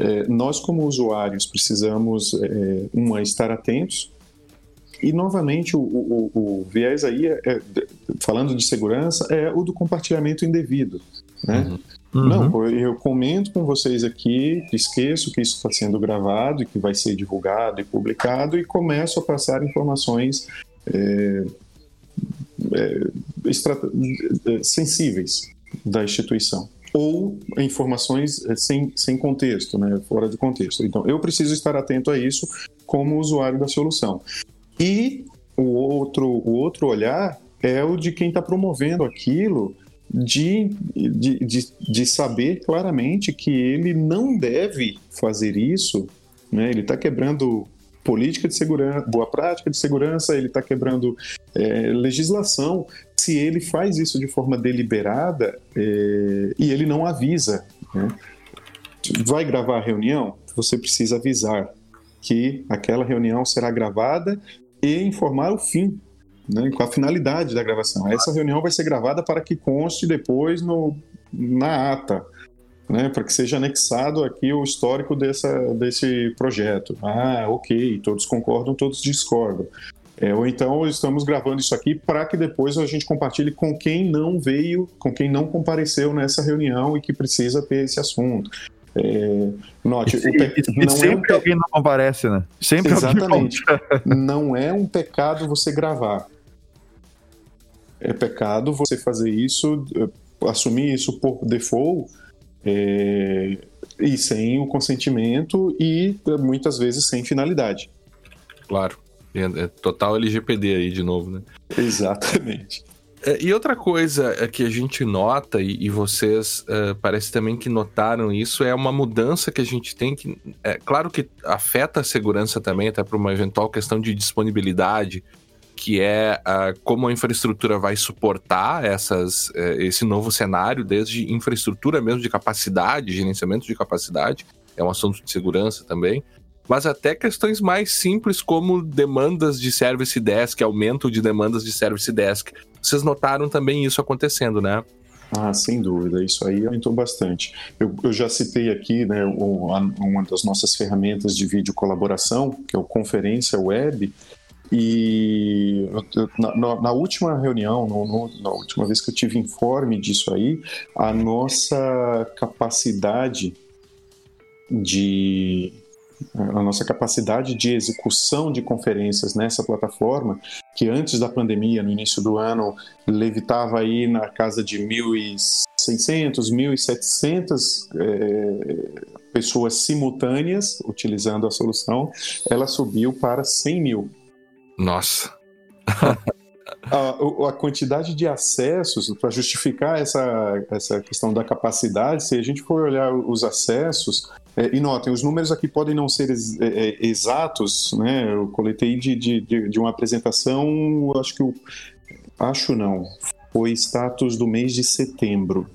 É, nós como usuários precisamos é, uma estar atentos e, novamente, o, o, o viés aí, é, é, falando de segurança, é o do compartilhamento indevido. Né? Uhum. Uhum. Não, eu comento com vocês aqui, esqueço que isso está sendo gravado e que vai ser divulgado e publicado e começo a passar informações é, é, é sensíveis da instituição ou informações é, sem, sem contexto, né, fora de contexto. Então, eu preciso estar atento a isso como usuário da solução. E o outro, o outro olhar é o de quem está promovendo aquilo, de, de, de, de, saber claramente que ele não deve fazer isso, né? ele está quebrando política de segurança, boa prática de segurança, ele está quebrando é, legislação. Se ele faz isso de forma deliberada é, e ele não avisa, né? vai gravar a reunião, você precisa avisar que aquela reunião será gravada e informar o fim, né, com a finalidade da gravação. Essa reunião vai ser gravada para que conste depois no, na ata, né, para que seja anexado aqui o histórico dessa, desse projeto. Ah, ok, todos concordam, todos discordam. É, ou então estamos gravando isso aqui para que depois a gente compartilhe com quem não veio, com quem não compareceu nessa reunião e que precisa ter esse assunto. É, note, e, pe... e não sempre é um... alguém não comparece, né? Sempre Exatamente. não é um pecado você gravar. É pecado você fazer isso, eh, assumir isso por default é... e sem o consentimento e muitas vezes sem finalidade. Claro. É, é total LGPD aí de novo, né? Exatamente. É, e outra coisa é que a gente nota, e, vocês uh, parece também que notaram isso, é uma mudança que a gente tem que. É claro que afeta a segurança também, até para uma eventual questão de disponibilidade, que é uh, como a infraestrutura vai suportar essas, uh, esse novo cenário, desde infraestrutura mesmo de capacidade, gerenciamento de capacidade, é um assunto de segurança também mas até questões mais simples como demandas de service desk, aumento de demandas de service desk. Vocês notaram também isso acontecendo, né? Ah, sem dúvida, isso aí aumentou bastante. Eu, eu já citei aqui né, uma das nossas ferramentas de vídeo colaboração, que é o Conferência Web, e na, na, última reunião, no, no, na última vez que eu tive informe disso aí, a nossa capacidade de a nossa capacidade de execução de conferências nessa plataforma, que antes da pandemia, no início do ano, levitava aí na casa de 1.600, 1.700 é, pessoas simultâneas utilizando a solução, ela subiu para 100 mil. Nossa! a, a, quantidade de acessos, para justificar essa, essa questão da capacidade, se a gente for olhar os acessos, é, e notem, os números aqui podem não ser ex, é, é exatos, né? Eu coletei de, de, de, uma apresentação, acho que o. Acho não, foi status do mês de setembro,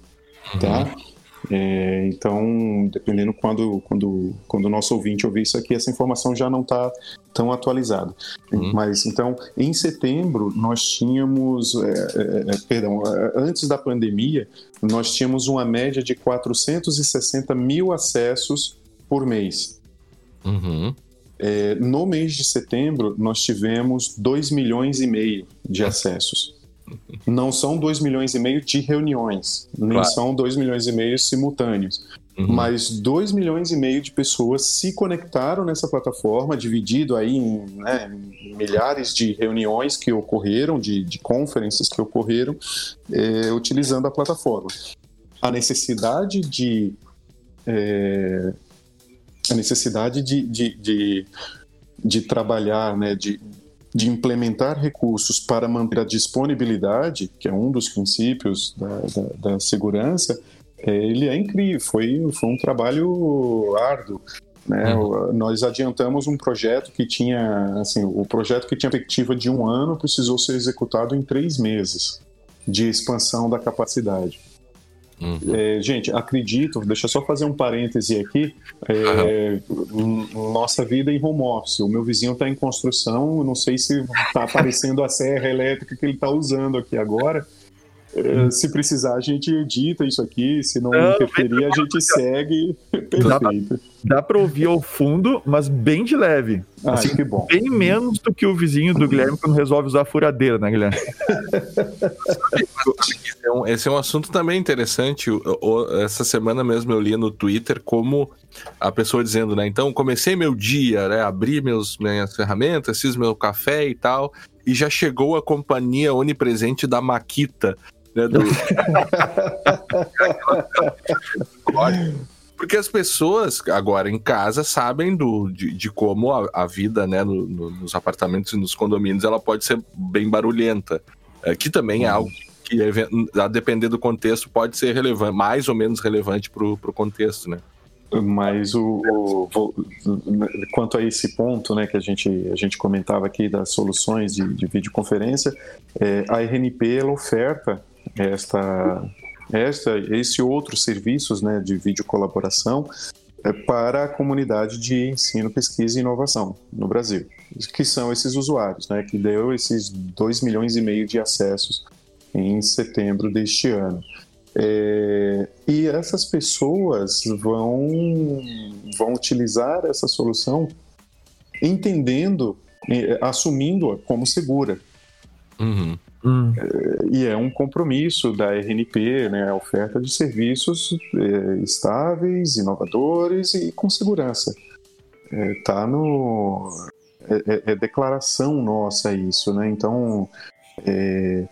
tá? Uhum. É, então, dependendo quando, quando, quando o nosso ouvinte ouvir isso aqui, essa informação já não está tão atualizada. Uhum. Mas, então, em setembro, nós tínhamos, é, é, é perdão, é, antes da pandemia, nós tínhamos uma média de 460 mil acessos por mês. Uhum. É, no mês de setembro, nós tivemos 2 milhões e meio de acessos. Não são 2 milhões e meio de reuniões, nem claro. são 2 milhões e meio simultâneos. Uhum. Mas 2 milhões e meio de pessoas se conectaram nessa plataforma, dividido aí em, né, milhares de reuniões que ocorreram, de, de conferências que ocorreram, é, utilizando a plataforma. A necessidade de. É, a necessidade de, de, de, de trabalhar, né, de, de implementar recursos para manter a disponibilidade, que é um dos princípios da, da, da segurança, ele é incrível. Foi, foi um trabalho árduo. Né? Uhum. Nós adiantamos um projeto que tinha, assim, o projeto que tinha perspectiva de um ano precisou ser executado em três meses de expansão da capacidade. Uhum. É, gente, acredito, deixa eu só fazer um parêntese aqui. É, uhum. Nossa vida em home office. O meu vizinho está em construção, não sei se está aparecendo a serra elétrica que ele está usando aqui agora. É, se precisar, a gente edita isso aqui. Se não, não interferir, a gente segue. Perfeito. Dá para ouvir ao fundo, mas bem de leve. Ah, assim, que bom. Bem menos do que o vizinho do Guilherme quando resolve usar a furadeira, né, Guilherme? Esse é um assunto também interessante. Essa semana mesmo eu li no Twitter como a pessoa dizendo, né? Então, comecei meu dia, né? Abri meus, minhas ferramentas, fiz meu café e tal. E já chegou a companhia onipresente da Maquita né? Do... Porque as pessoas agora em casa sabem do, de, de como a, a, vida né, no, no, nos apartamentos e nos condomínios ela pode ser bem barulhenta. É, que também é algo que, a depender do contexto, pode ser relevante, mais ou menos relevante para o contexto, né? Mas o, o, quanto a esse ponto, né, que a gente, a gente comentava aqui das soluções de, de videoconferência, é, a RNP ela oferta esta, esta, esse outros serviços né, de vídeo colaboração é, para a comunidade de ensino, pesquisa e inovação no Brasil, que são esses usuários, né, que deu esses 2 milhões e meio de acessos em setembro deste ano. É, e essas pessoas vão, vão utilizar essa solução entendendo, assumindo-a como segura. Uhum. Hum. E é um compromisso da RNP, né, a oferta de serviços é, estáveis, inovadores e com segurança. Está é, no. É, é, é, declaração nossa isso, né? Então, é,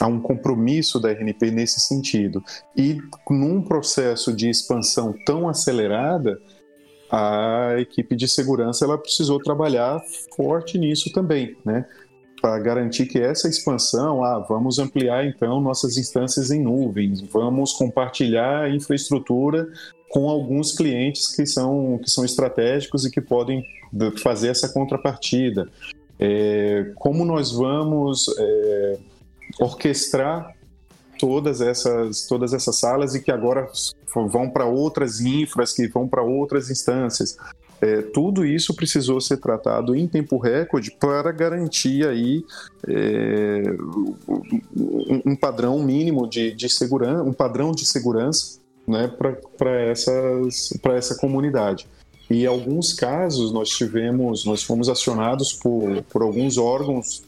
há um compromisso da RNP nesse sentido. E num processo de expansão tão acelerada, a equipe de segurança ela precisou trabalhar forte nisso também, né? Para garantir que essa expansão, ah, vamos ampliar então nossas instâncias em nuvens, vamos compartilhar infraestrutura com alguns clientes que são, que são estratégicos e que podem fazer essa contrapartida. É, como nós vamos é, orquestrar todas essas, todas essas salas e que agora vão para outras infras, que vão para outras instâncias. É, tudo isso precisou ser tratado em tempo recorde para garantir aí é, um, padrão mínimo de, de segurança, um padrão de segurança né, para essa comunidade. E em alguns casos nós tivemos, nós fomos acionados por, por alguns órgãos,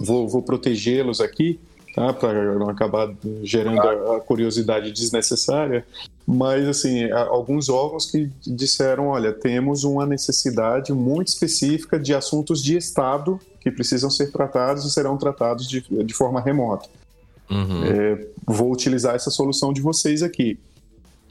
vou, vou protegê-los aqui, tá, para não acabar gerando a curiosidade desnecessária, mas assim alguns órgãos que disseram olha temos uma necessidade muito específica de assuntos de estado que precisam ser tratados e serão tratados de, de forma remota uhum. é, vou utilizar essa solução de vocês aqui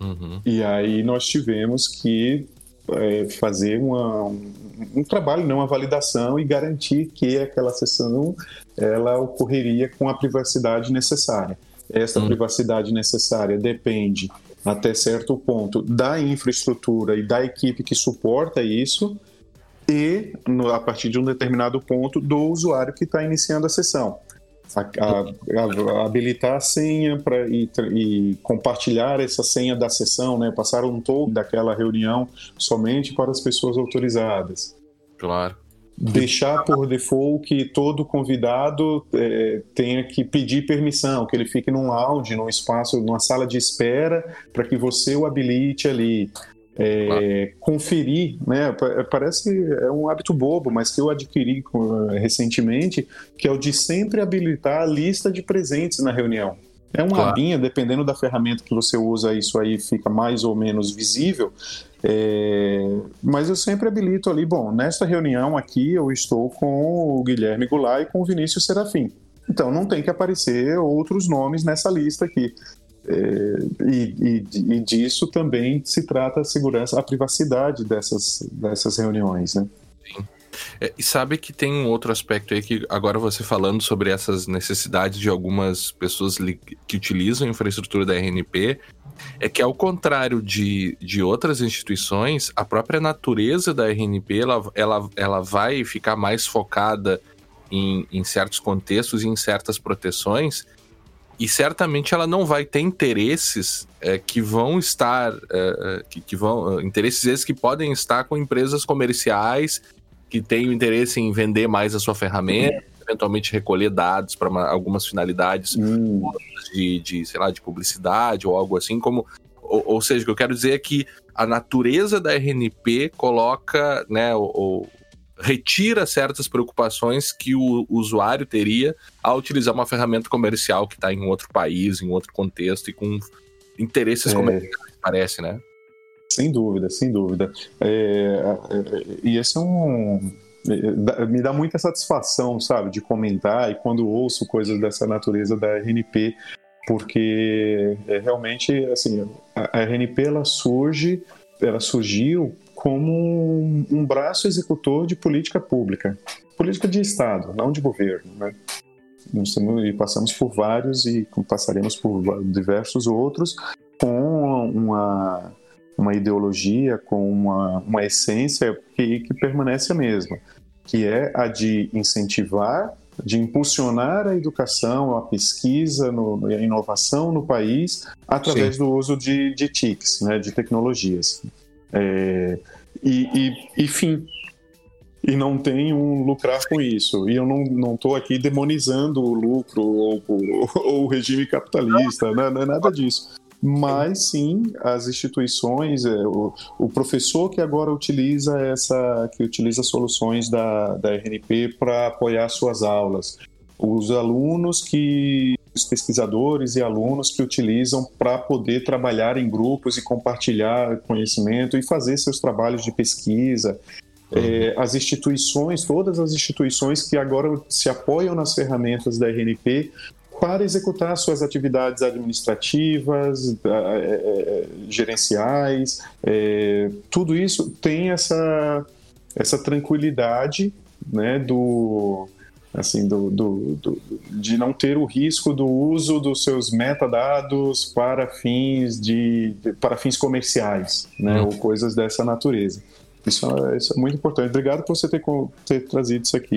uhum. e aí nós tivemos que é, fazer uma, um, um trabalho, não uma validação e garantir que aquela sessão ela ocorreria com a privacidade necessária. Essa hum. privacidade necessária depende até certo ponto da infraestrutura e da equipe que suporta isso e no, a partir de um determinado ponto do usuário que está iniciando a sessão. A, a, a, habilitar a senha para e, e, compartilhar essa senha da sessão, né? passar um token daquela reunião somente para as pessoas autorizadas. Claro. Deixar por default que todo convidado é, tenha que pedir permissão, que ele fique num lounge, num espaço, numa sala de espera, para que você o habilite ali é, conferir, né? Parece é um hábito bobo, mas que eu adquiri recentemente, que é o de sempre habilitar a lista de presentes na reunião. É uma claro. abinha, dependendo da ferramenta que você usa, isso aí fica mais ou menos visível. É, mas eu sempre habilito ali, bom, nesta reunião aqui eu estou com o Guilherme Goulart e com o Vinícius Serafim. Então não tem que aparecer outros nomes nessa lista aqui. É, e, e, e, disso também se trata a segurança, a privacidade dessas, dessas reuniões, né? Sim. É, e sabe que tem um outro aspecto aí que agora você falando sobre essas necessidades de algumas pessoas que utilizam a infraestrutura da RNP, é que ao contrário de, de outras instituições, a própria natureza da RNP ela, ela, ela vai ficar mais focada em, em certos contextos e em certas proteções e certamente ela não vai ter interesses é, que vão estar é, é que, que, vão interesses esses que podem estar com empresas comerciais que têm o interesse em vender mais a sua ferramenta eventualmente recolher dados para algumas finalidades hum. de, de, sei lá, de publicidade ou algo assim, como ou, ou, seja, o que eu quero dizer é que a natureza da RNP coloca, né, ou, retira certas preocupações que o usuário teria ao utilizar uma ferramenta comercial que está em outro país, em outro contexto e com interesses é. comerciais, parece, né? Sem dúvida, sem dúvida. É, é, e esse é um. É, me dá muita satisfação, sabe, de comentar e quando ouço coisas dessa natureza da RNP, porque é realmente, assim, a RNP ela surge, ela surgiu como um, um braço executor de política pública, política de Estado, não de governo, né? e passamos por vários e passaremos por diversos outros com uma, uma ideologia, com uma, uma essência que, que permanece a mesma, que é a de incentivar, de impulsionar a educação, a pesquisa, no, a inovação no país através Sim. do uso de, de TICs, né, de tecnologias. É, e, e, enfim, e não tem um lucrar com isso. E eu não estou aqui demonizando o lucro ou, ou, ou o regime capitalista, não, não, é nada disso. Mas sim, as instituições, é, o, o, professor que agora utiliza essa, que utiliza soluções da, da RNP para apoiar suas aulas, os alunos que os pesquisadores e alunos que utilizam para poder trabalhar em grupos e compartilhar conhecimento e fazer seus trabalhos de pesquisa. Uhum. É, as instituições, todas as instituições que agora se apoiam nas ferramentas da RNP para executar suas atividades administrativas, é, é, gerenciais, é, tudo isso tem essa, essa tranquilidade né, do, assim, do, do, do, de não ter o risco do uso dos seus metadados para fins de, para fins comerciais, né, uhum. ou coisas dessa natureza. Isso é, isso é, muito importante. Obrigado por você ter, ter trazido isso aqui.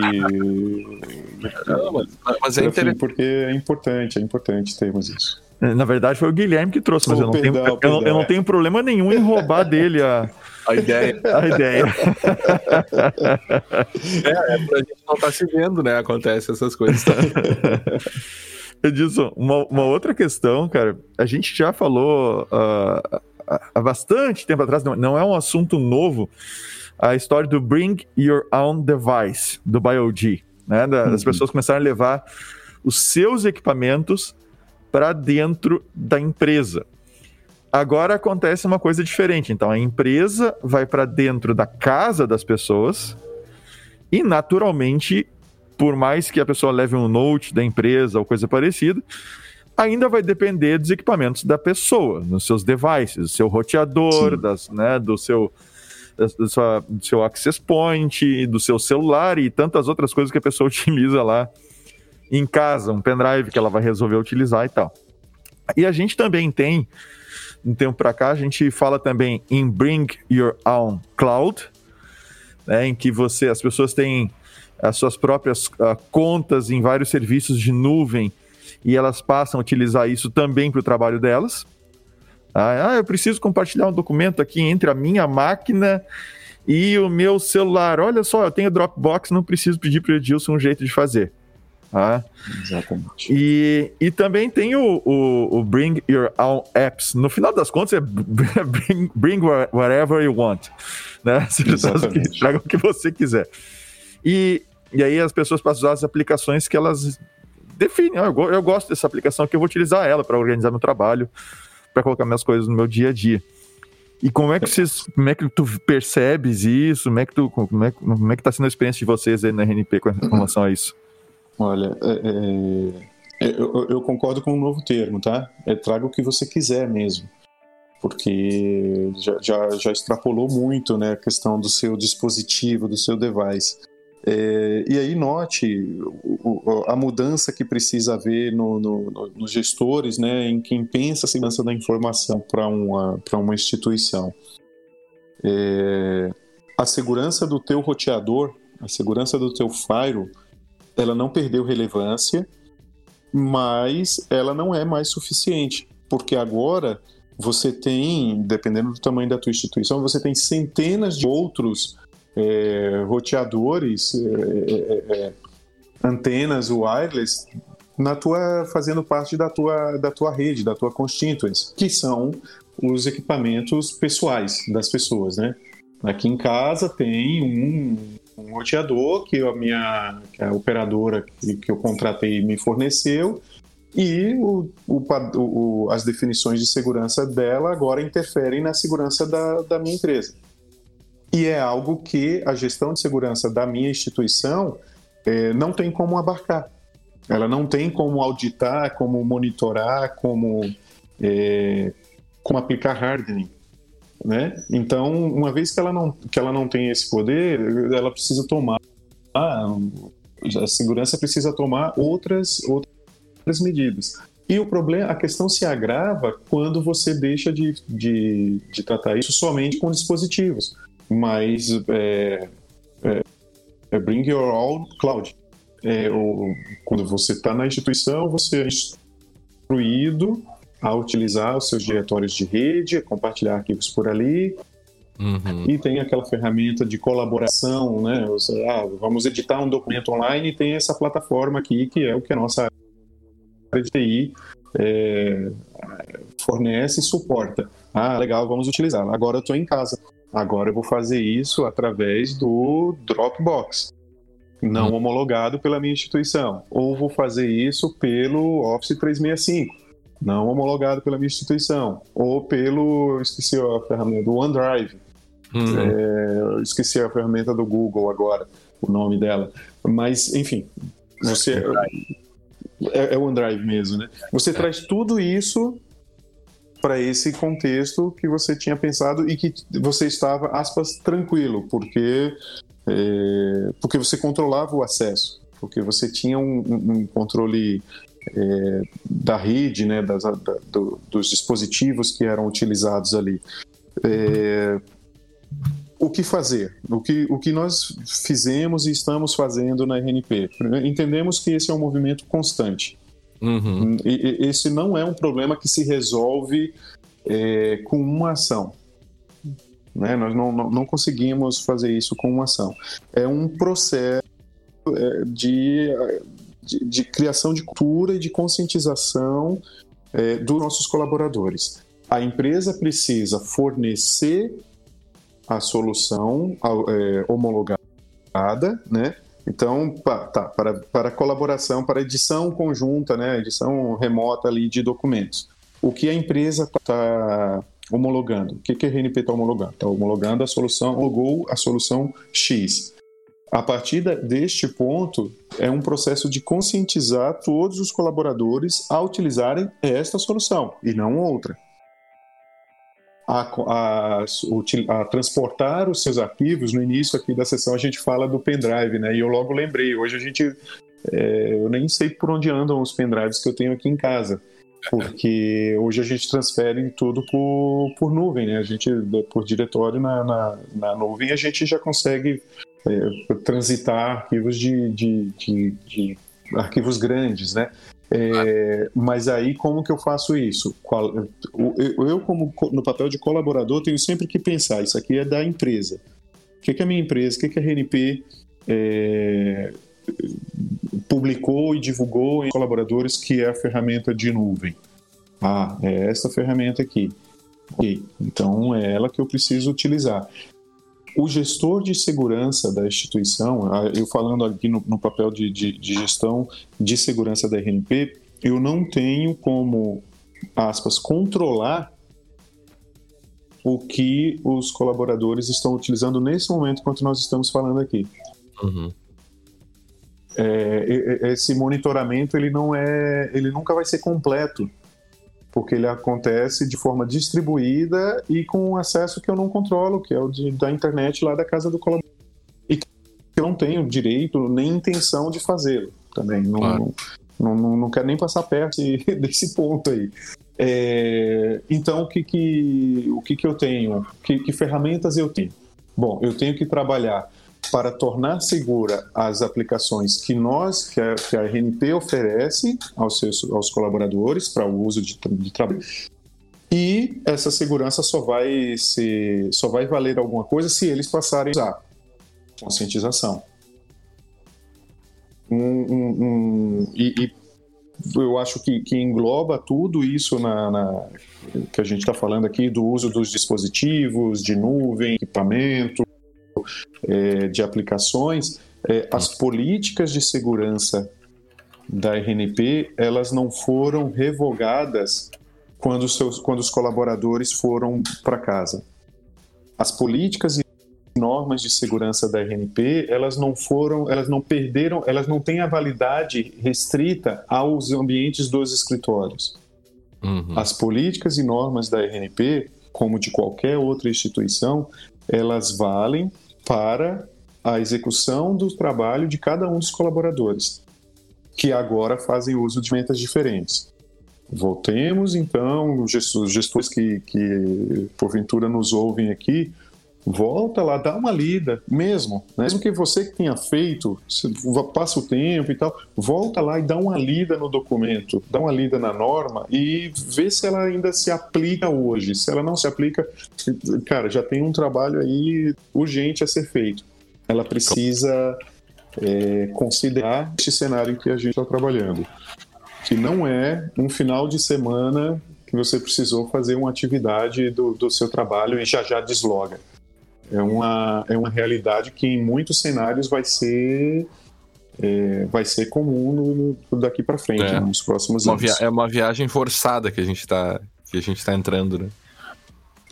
mas é interessante. Porque é importante, é importante termos isso. Na verdade, foi o Guilherme que trouxe, mas oh, eu, não perdão, tenho, perdão, eu, eu, não tenho problema nenhum em roubar dele a, a ideia. A ideia. é, é pra gente não estar tá se vendo, né? Acontece essas coisas. Tá? Edilson, uma, uma outra questão, cara, a gente já falou uh, há bastante tempo atrás, não, não é um assunto novo, a história do Bring Your Own Device, do BioG, né? Das uhum. pessoas começarem a levar os seus equipamentos para dentro da empresa. Agora acontece uma coisa diferente. Então a empresa vai para dentro da casa das pessoas e naturalmente, por mais que a pessoa leve um note da empresa ou coisa parecida, ainda vai depender dos equipamentos da pessoa, nos seus devices, do seu roteador, das, né, do seu do, sua, do seu access point, do seu celular e tantas outras coisas que a pessoa utiliza lá em casa, um pendrive que ela vai resolver utilizar e tal. E a gente também tem, um tempo para cá, a gente fala também em Bring Your Own Cloud, né, em que você, as pessoas têm as suas próprias uh, contas em vários serviços de nuvem e elas passam a utilizar isso também para o trabalho delas. Ah, eu preciso compartilhar um documento aqui entre a minha máquina e o meu celular. Olha só, eu tenho Dropbox, não preciso pedir para o Edilson um jeito de fazer. Ah. Exatamente. E, e também tem o, o, o, Bring Your Own Apps. No final das contas, é bring, bring whatever you want. Né? Traga o que você quiser. E, e aí as pessoas passam a usar as aplicações que elas definem. Ah, eu, eu gosto dessa aplicação que eu vou utilizar ela para organizar meu trabalho, para colocar minhas coisas no meu dia a dia. E como é que vocês, como é que tu percebes isso? Como é que tu, como é, como é que tá sendo a experiência de vocês aí na RNP com relação a isso? Olha, é, é, eu, eu, concordo com um novo termo, tá? É traga o que você quiser mesmo, porque já, já, já extrapolou muito, né, a questão do seu dispositivo, do seu device. É, e aí note a mudança que precisa haver no, no, no, nos gestores, né, em quem pensa a segurança da informação para uma, uma instituição. É, a segurança do teu roteador, a segurança do teu firewall, ela não perdeu relevância, mas ela não é mais suficiente, porque agora você tem, dependendo do tamanho da tua instituição, você tem centenas de outros é, roteadores, é, é, é, antenas wireless na tua fazendo parte da tua da tua rede, da tua constituents, que são os equipamentos pessoais das pessoas, né? Aqui em casa tem um, um roteador que a minha que a operadora que, que eu contratei me forneceu e o, o, o, as definições de segurança dela agora interferem na segurança da, da minha empresa. E é algo que a gestão de segurança da minha instituição é, não tem como abarcar. Ela não tem como auditar, como monitorar, como, é, como aplicar hardening. Né? Então, uma vez que ela, não, que ela não tem esse poder, ela precisa tomar. a segurança precisa tomar outras, outras medidas. E o problema, a questão se agrava quando você deixa de, de, de tratar isso somente com dispositivos mas é, é, é Bring Your Own Cloud. É, o, quando você está na instituição, você é instruído a utilizar os seus diretórios de rede, compartilhar arquivos por ali. Uhum. E tem aquela ferramenta de colaboração, né? Você, ah, vamos editar um documento online e tem essa plataforma aqui que é o que a nossa área de TI é, fornece e suporta. Ah, legal, vamos utilizar. Agora eu estou em casa. Agora eu vou fazer isso através do Dropbox, não hum. homologado pela minha instituição. Ou vou fazer isso pelo Office 365, não homologado pela minha instituição. Ou pelo, esqueci a ferramenta, do OneDrive. Uhum. É, esqueci a ferramenta do Google agora, o nome dela. Mas, enfim, você. É, é o OneDrive mesmo, né? Você é. traz tudo isso para esse contexto que você tinha pensado e que você estava, aspas, tranquilo, porque, é, porque você controlava o acesso, porque você tinha um, um controle é, da rede, né, das, da, do, dos dispositivos que eram utilizados ali. É, o que fazer? O que, o que nós fizemos e estamos fazendo na RNP? Entendemos que esse é um movimento constante. Uhum. E, esse não é um problema que se resolve é, com uma ação. Né? Nós não, não, não, conseguimos fazer isso com uma ação. É um processo é, de, de, de, criação de cultura e de conscientização é, dos nossos colaboradores. A empresa precisa fornecer a solução é, homologada, né? Então, tá, para, para colaboração, para edição conjunta, né, edição remota ali de documentos. O que a empresa está tá homologando? O que, que a RNP está homologando? Está homologando a solução, homologou a solução X. A partir deste ponto, é um processo de conscientizar todos os colaboradores a utilizarem esta solução e não outra. A, a, a, transportar os seus arquivos. No início aqui da sessão a gente fala do pendrive, né? E eu logo lembrei. Hoje a gente, é, eu nem sei por onde andam os pendrives que eu tenho aqui em casa, porque hoje a gente transfere tudo por, por nuvem, né? A gente por diretório na, na, na nuvem a gente já consegue é, transitar arquivos de, de, de, de arquivos grandes, né? É, mas aí como que eu faço isso? Eu, como no papel de colaborador tenho sempre que pensar isso aqui é da empresa. O que, que a minha empresa, o que, que a RNP é, publicou e divulgou em colaboradores que é a ferramenta de nuvem? Ah, é essa ferramenta aqui. Ok, então é ela que eu preciso utilizar o gestor de segurança da instituição, eu falando aqui no, no papel de, de, de, gestão de segurança da RNP, eu não tenho como, aspas, controlar o que os colaboradores estão utilizando nesse momento enquanto nós estamos falando aqui. Uhum. É, esse monitoramento ele não é, ele nunca vai ser completo porque ele acontece de forma distribuída e com um acesso que eu não controlo, que é o de, da internet lá da casa do colaborador. E que eu não tenho direito nem intenção de fazê-lo também. Não, claro. não, não, não, quero nem passar perto desse ponto aí. É, então, o que, que, o que, que eu tenho? Que, que ferramentas eu tenho? Bom, eu tenho que trabalhar para tornar segura as aplicações que nós, que a, que a RNP oferece aos seus aos colaboradores para o uso de, de trabalho. E essa segurança só vai se só vai valer alguma coisa se eles passarem a usar conscientização. Um, um, um, e, e, eu acho que, que engloba tudo isso na, na que a gente está falando aqui do uso dos dispositivos de nuvem, equipamento, é, de aplicações, é, as políticas de segurança da RNP elas não foram revogadas quando, seus, quando os colaboradores foram para casa. As políticas e normas de segurança da RNP elas não foram, elas não perderam, elas não têm a validade restrita aos ambientes dos escritórios. Uhum. As políticas e normas da RNP, como de qualquer outra instituição, elas valem para a execução do trabalho de cada um dos colaboradores, que agora fazem uso de metas diferentes. Voltemos então, os gestores que, que porventura nos ouvem aqui, volta lá, dá uma lida mesmo, né? mesmo que você que tenha feito, passa o tempo e tal, volta lá e dá uma lida no documento, dá uma lida na norma e vê se ela ainda se aplica hoje. Se ela não se aplica, cara, já tem um trabalho aí urgente a ser feito. Ela precisa é, considerar este cenário em que a gente está trabalhando, que não é um final de semana que você precisou fazer uma atividade do, do seu trabalho e já já desloga é uma, é uma realidade que em muitos cenários vai ser é, vai ser comum no, daqui para frente, é. Né, nos próximos uma anos. é uma viagem forçada que a gente está que a gente está entrando, né?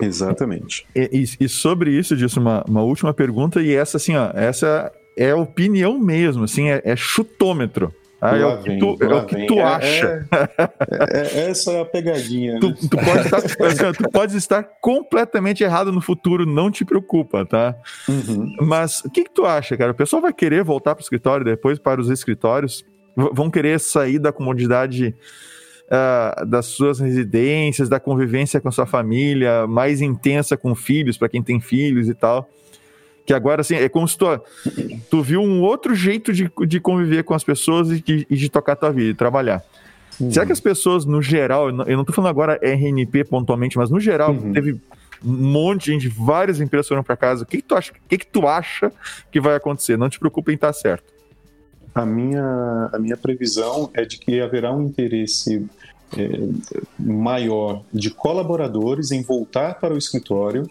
Exatamente. E, e, e sobre isso, disse uma, uma última pergunta e essa assim, ó, essa é opinião mesmo, assim, é, é chutômetro. Ah, é, o que tu, é o que tu é, acha. É, é, essa é a pegadinha. Né? Tu, tu, pode estar, assim, tu pode estar completamente errado no futuro, não te preocupa, tá? Uhum. Mas o que, que tu acha, cara? O pessoal vai querer voltar para o escritório depois, para os escritórios? Vão querer sair da comodidade uh, das suas residências, da convivência com a sua família, mais intensa com filhos, para quem tem filhos e tal? Que agora, assim, é como se tu, tu viu um outro jeito de, de conviver com as pessoas e de, e de tocar a tua vida, de trabalhar. Uhum. Será que as pessoas, no geral, eu não tô falando agora RNP pontualmente, mas no geral, uhum. teve um monte de gente, várias empresas foram para casa. O que, que tu acha? O que, que tu acha que vai acontecer? Não te preocupe em estar certo. A minha, a minha previsão é de que haverá um interesse é, maior de colaboradores em voltar para o escritório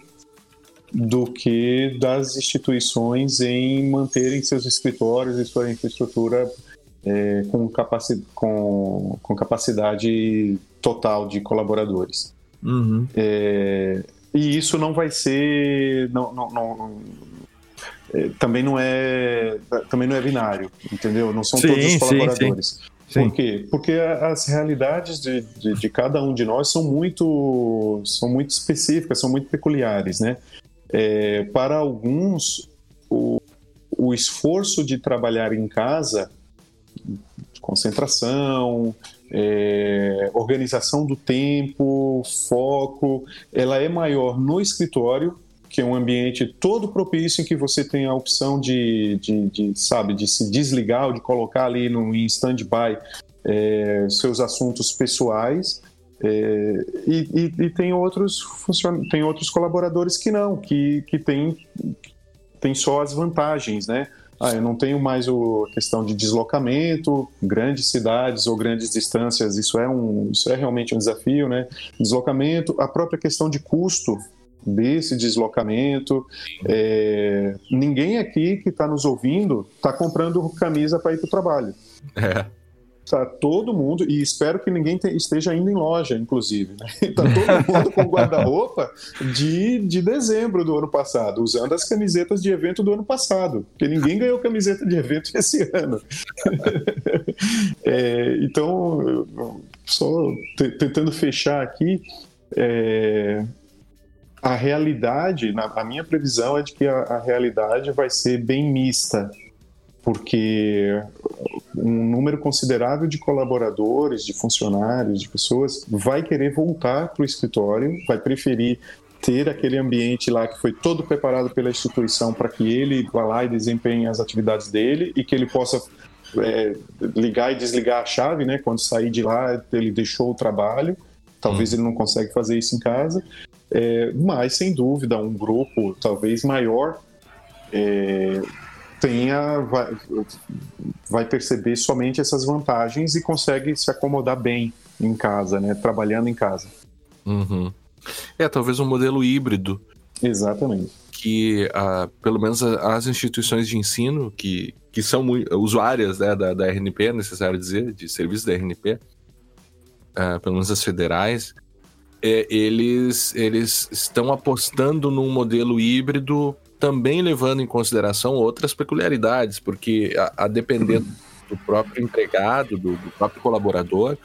do que das instituições em manterem seus escritórios e sua infraestrutura é, com, capaci com, com, capacidade total de colaboradores. Uhum. É, e isso não vai ser. Não, não, não, é, também não é também não é binário, entendeu? Não são sim, todos os colaboradores. Sim, sim. Sim. Por quê? Porque as realidades de, de, de, cada um de nós são muito, são muito específicas, são muito peculiares, né? É, para alguns, o, o esforço de trabalhar em casa, concentração, é, organização do tempo, foco, ela é maior no escritório, que é um ambiente todo propício em que você tem a opção de, de, de sabe, de se desligar ou de colocar ali no, em stand-by é, seus assuntos pessoais. É, e, e, e, tem outros tem outros colaboradores que não, que, que tem, tem só as vantagens, né? Ah, eu não tenho mais a questão de deslocamento, grandes cidades ou grandes distâncias, isso é, um, isso é realmente um desafio, né? Deslocamento, a própria questão de custo desse deslocamento. É, ninguém aqui que está nos ouvindo está comprando camisa para ir para o trabalho. É. Tá todo mundo, e espero que ninguém te, esteja indo em loja, inclusive. Né? Tá todo mundo com guarda-roupa de, de dezembro do ano passado, usando as camisetas de evento do ano passado, porque ninguém ganhou camiseta de evento esse ano. é, então, só tentando fechar aqui, é, a realidade, na, a minha previsão é de que a, a realidade vai ser bem mista, porque um número considerável de colaboradores, de funcionários, de pessoas vai querer voltar para o escritório, vai preferir ter aquele ambiente lá que foi todo preparado pela instituição para que ele vá lá e desempenhe as atividades dele e que ele possa é, ligar e desligar a chave, né? Quando sair de lá, ele deixou o trabalho. Talvez hum. ele não consiga fazer isso em casa, é, mas sem dúvida um grupo talvez maior é, tenha vai, vai perceber somente essas vantagens e consegue se acomodar bem em casa, né? Trabalhando em casa. Uhum. É, talvez um modelo híbrido. Exatamente. Que, uh, pelo menos, as instituições de ensino, que, que são muito, usuárias né, da, da RNP, é necessário dizer, de serviço da RNP, ah, pelo menos as federais, é, eles, eles estão apostando num modelo híbrido também levando em consideração outras peculiaridades, porque a, a depender do próprio empregado, do, do, próprio colaborador,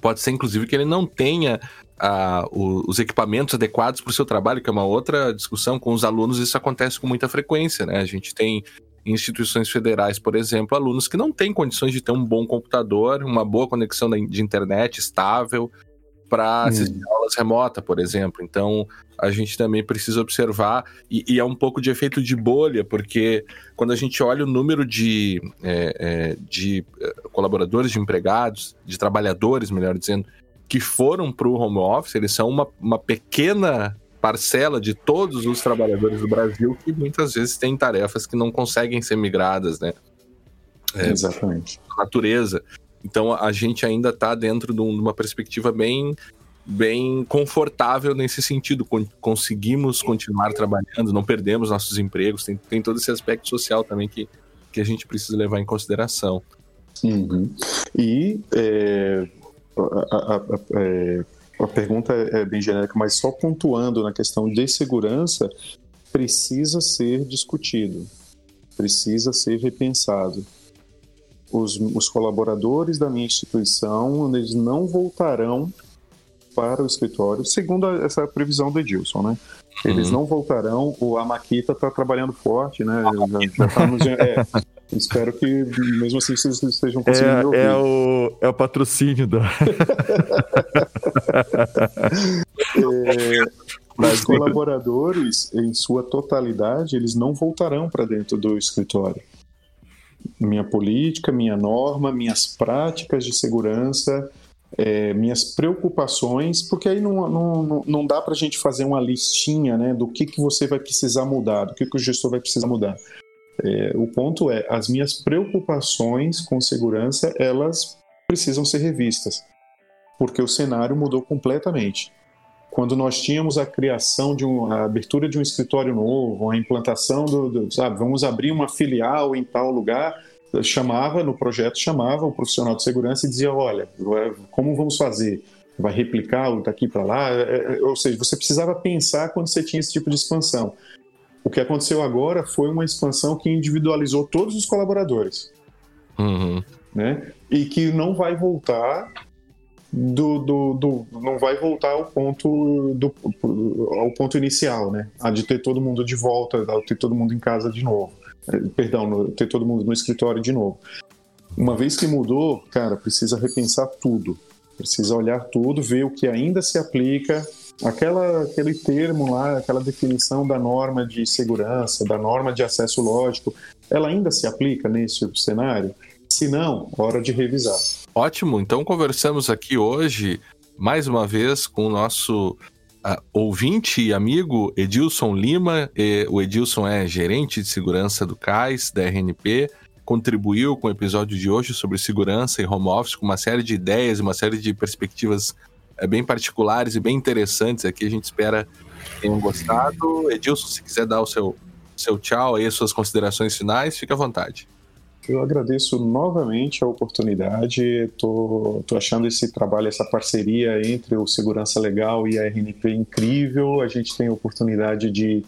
pode ser inclusive que ele não tenha a, o, os equipamentos adequados para o seu trabalho, que é uma outra discussão com os alunos, isso acontece com muita frequência, né? A gente tem instituições federais, por exemplo, alunos que não têm condições de ter um bom computador, uma boa conexão de internet estável, para hum. assistir aulas remota, por exemplo. Então, a gente também precisa observar, e, e, é um pouco de efeito de bolha, porque quando a gente olha o número de, é, é, de é, colaboradores, de empregados, de trabalhadores, melhor dizendo, que foram para o home office, eles são uma, uma pequena parcela de todos os trabalhadores do Brasil que muitas vezes têm tarefas que não conseguem ser migradas, né? É, Exatamente. Natureza. Então a gente ainda está dentro de uma perspectiva bem bem confortável nesse sentido. Conseguimos continuar trabalhando, não perdemos nossos empregos, tem, tem todo esse aspecto social também que, que a gente precisa levar em consideração. Uhum. E é, a, a, a, é, a, pergunta é bem genérica, mas só pontuando na questão de segurança, precisa ser discutido, precisa ser repensado os, os colaboradores da minha instituição, eles não voltarão para o escritório, segundo essa previsão do Edilson, né? Eles uhum. não voltarão, o, a Maquita está trabalhando forte, né? Já, já tá nos, é, espero que mesmo assim vocês estejam conseguindo é, ouvir. É o, é o patrocínio da. é, os colaboradores, em sua totalidade, eles não voltarão para dentro do escritório minha política, minha norma, minhas práticas de segurança, é, minhas preocupações, porque aí não, não, não dá para a gente fazer uma listinha né, do que, que você vai precisar mudar, do que, que o gestor vai precisar mudar. É, o ponto é, as minhas preocupações com segurança, elas precisam ser revistas, porque o cenário mudou completamente quando nós tínhamos a criação de uma a abertura de um escritório novo, a implantação do, do, sabe, vamos abrir uma filial em tal lugar, chamava no projeto chamava o profissional de segurança e dizia, olha, como vamos fazer? Vai replicar o daqui para lá? É, é, ou seja, você precisava pensar quando você tinha esse tipo de expansão. O que aconteceu agora foi uma expansão que individualizou todos os colaboradores. Uhum. né? E que não vai voltar do, do, do, não vai voltar ao ponto do ao ponto inicial, né? A de ter todo mundo de volta, a ter todo mundo em casa de novo. É, perdão, ter todo mundo no escritório de novo. Uma vez que mudou, cara, precisa repensar tudo. Precisa olhar tudo, ver o que ainda se aplica, aquela, aquele termo lá, aquela definição da norma de segurança, da norma de acesso lógico, ela ainda se aplica nesse cenário? Se não, hora de revisar. Ótimo, então conversamos aqui hoje, mais uma vez, com o nosso uh, ouvinte e amigo Edilson Lima. E, o Edilson é gerente de segurança do CAIS, da RNP, contribuiu com o episódio de hoje sobre segurança e home office, com uma série de ideias, uma série de perspectivas uh, bem particulares e bem interessantes aqui. A gente espera que tenham gostado. Edilson, se quiser dar o seu, seu tchau aí, suas considerações finais, fique à vontade. Eu agradeço novamente a oportunidade. Estou achando esse trabalho, essa parceria entre o Segurança Legal e a RNP incrível. A gente tem a oportunidade de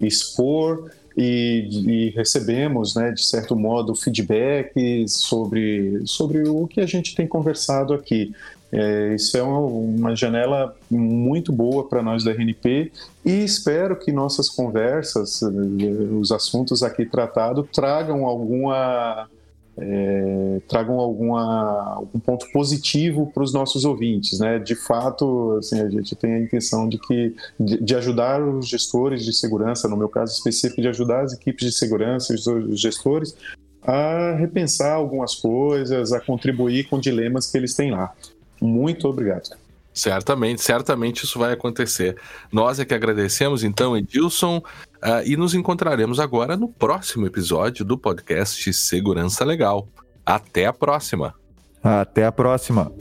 expor e, e, recebemos, né, de certo modo, feedback sobre, sobre o que a gente tem conversado aqui. É, isso é uma, uma janela muito boa para nós da RNP e espero que nossas conversas, eh, os assuntos aqui tratados, tragam alguma é, tragam alguma, algum ponto positivo para os nossos ouvintes, né? De fato, assim, a gente tem a intenção de que de, de, ajudar os gestores de segurança, no meu caso específico, de ajudar as equipes de segurança, os gestores a repensar algumas coisas, a contribuir com dilemas que eles têm lá. Muito obrigado. Certamente, certamente isso vai acontecer. Nós é que agradecemos então, Edilson, uh, e nos encontraremos agora no próximo episódio do podcast Segurança Legal. Até a próxima. Até a próxima.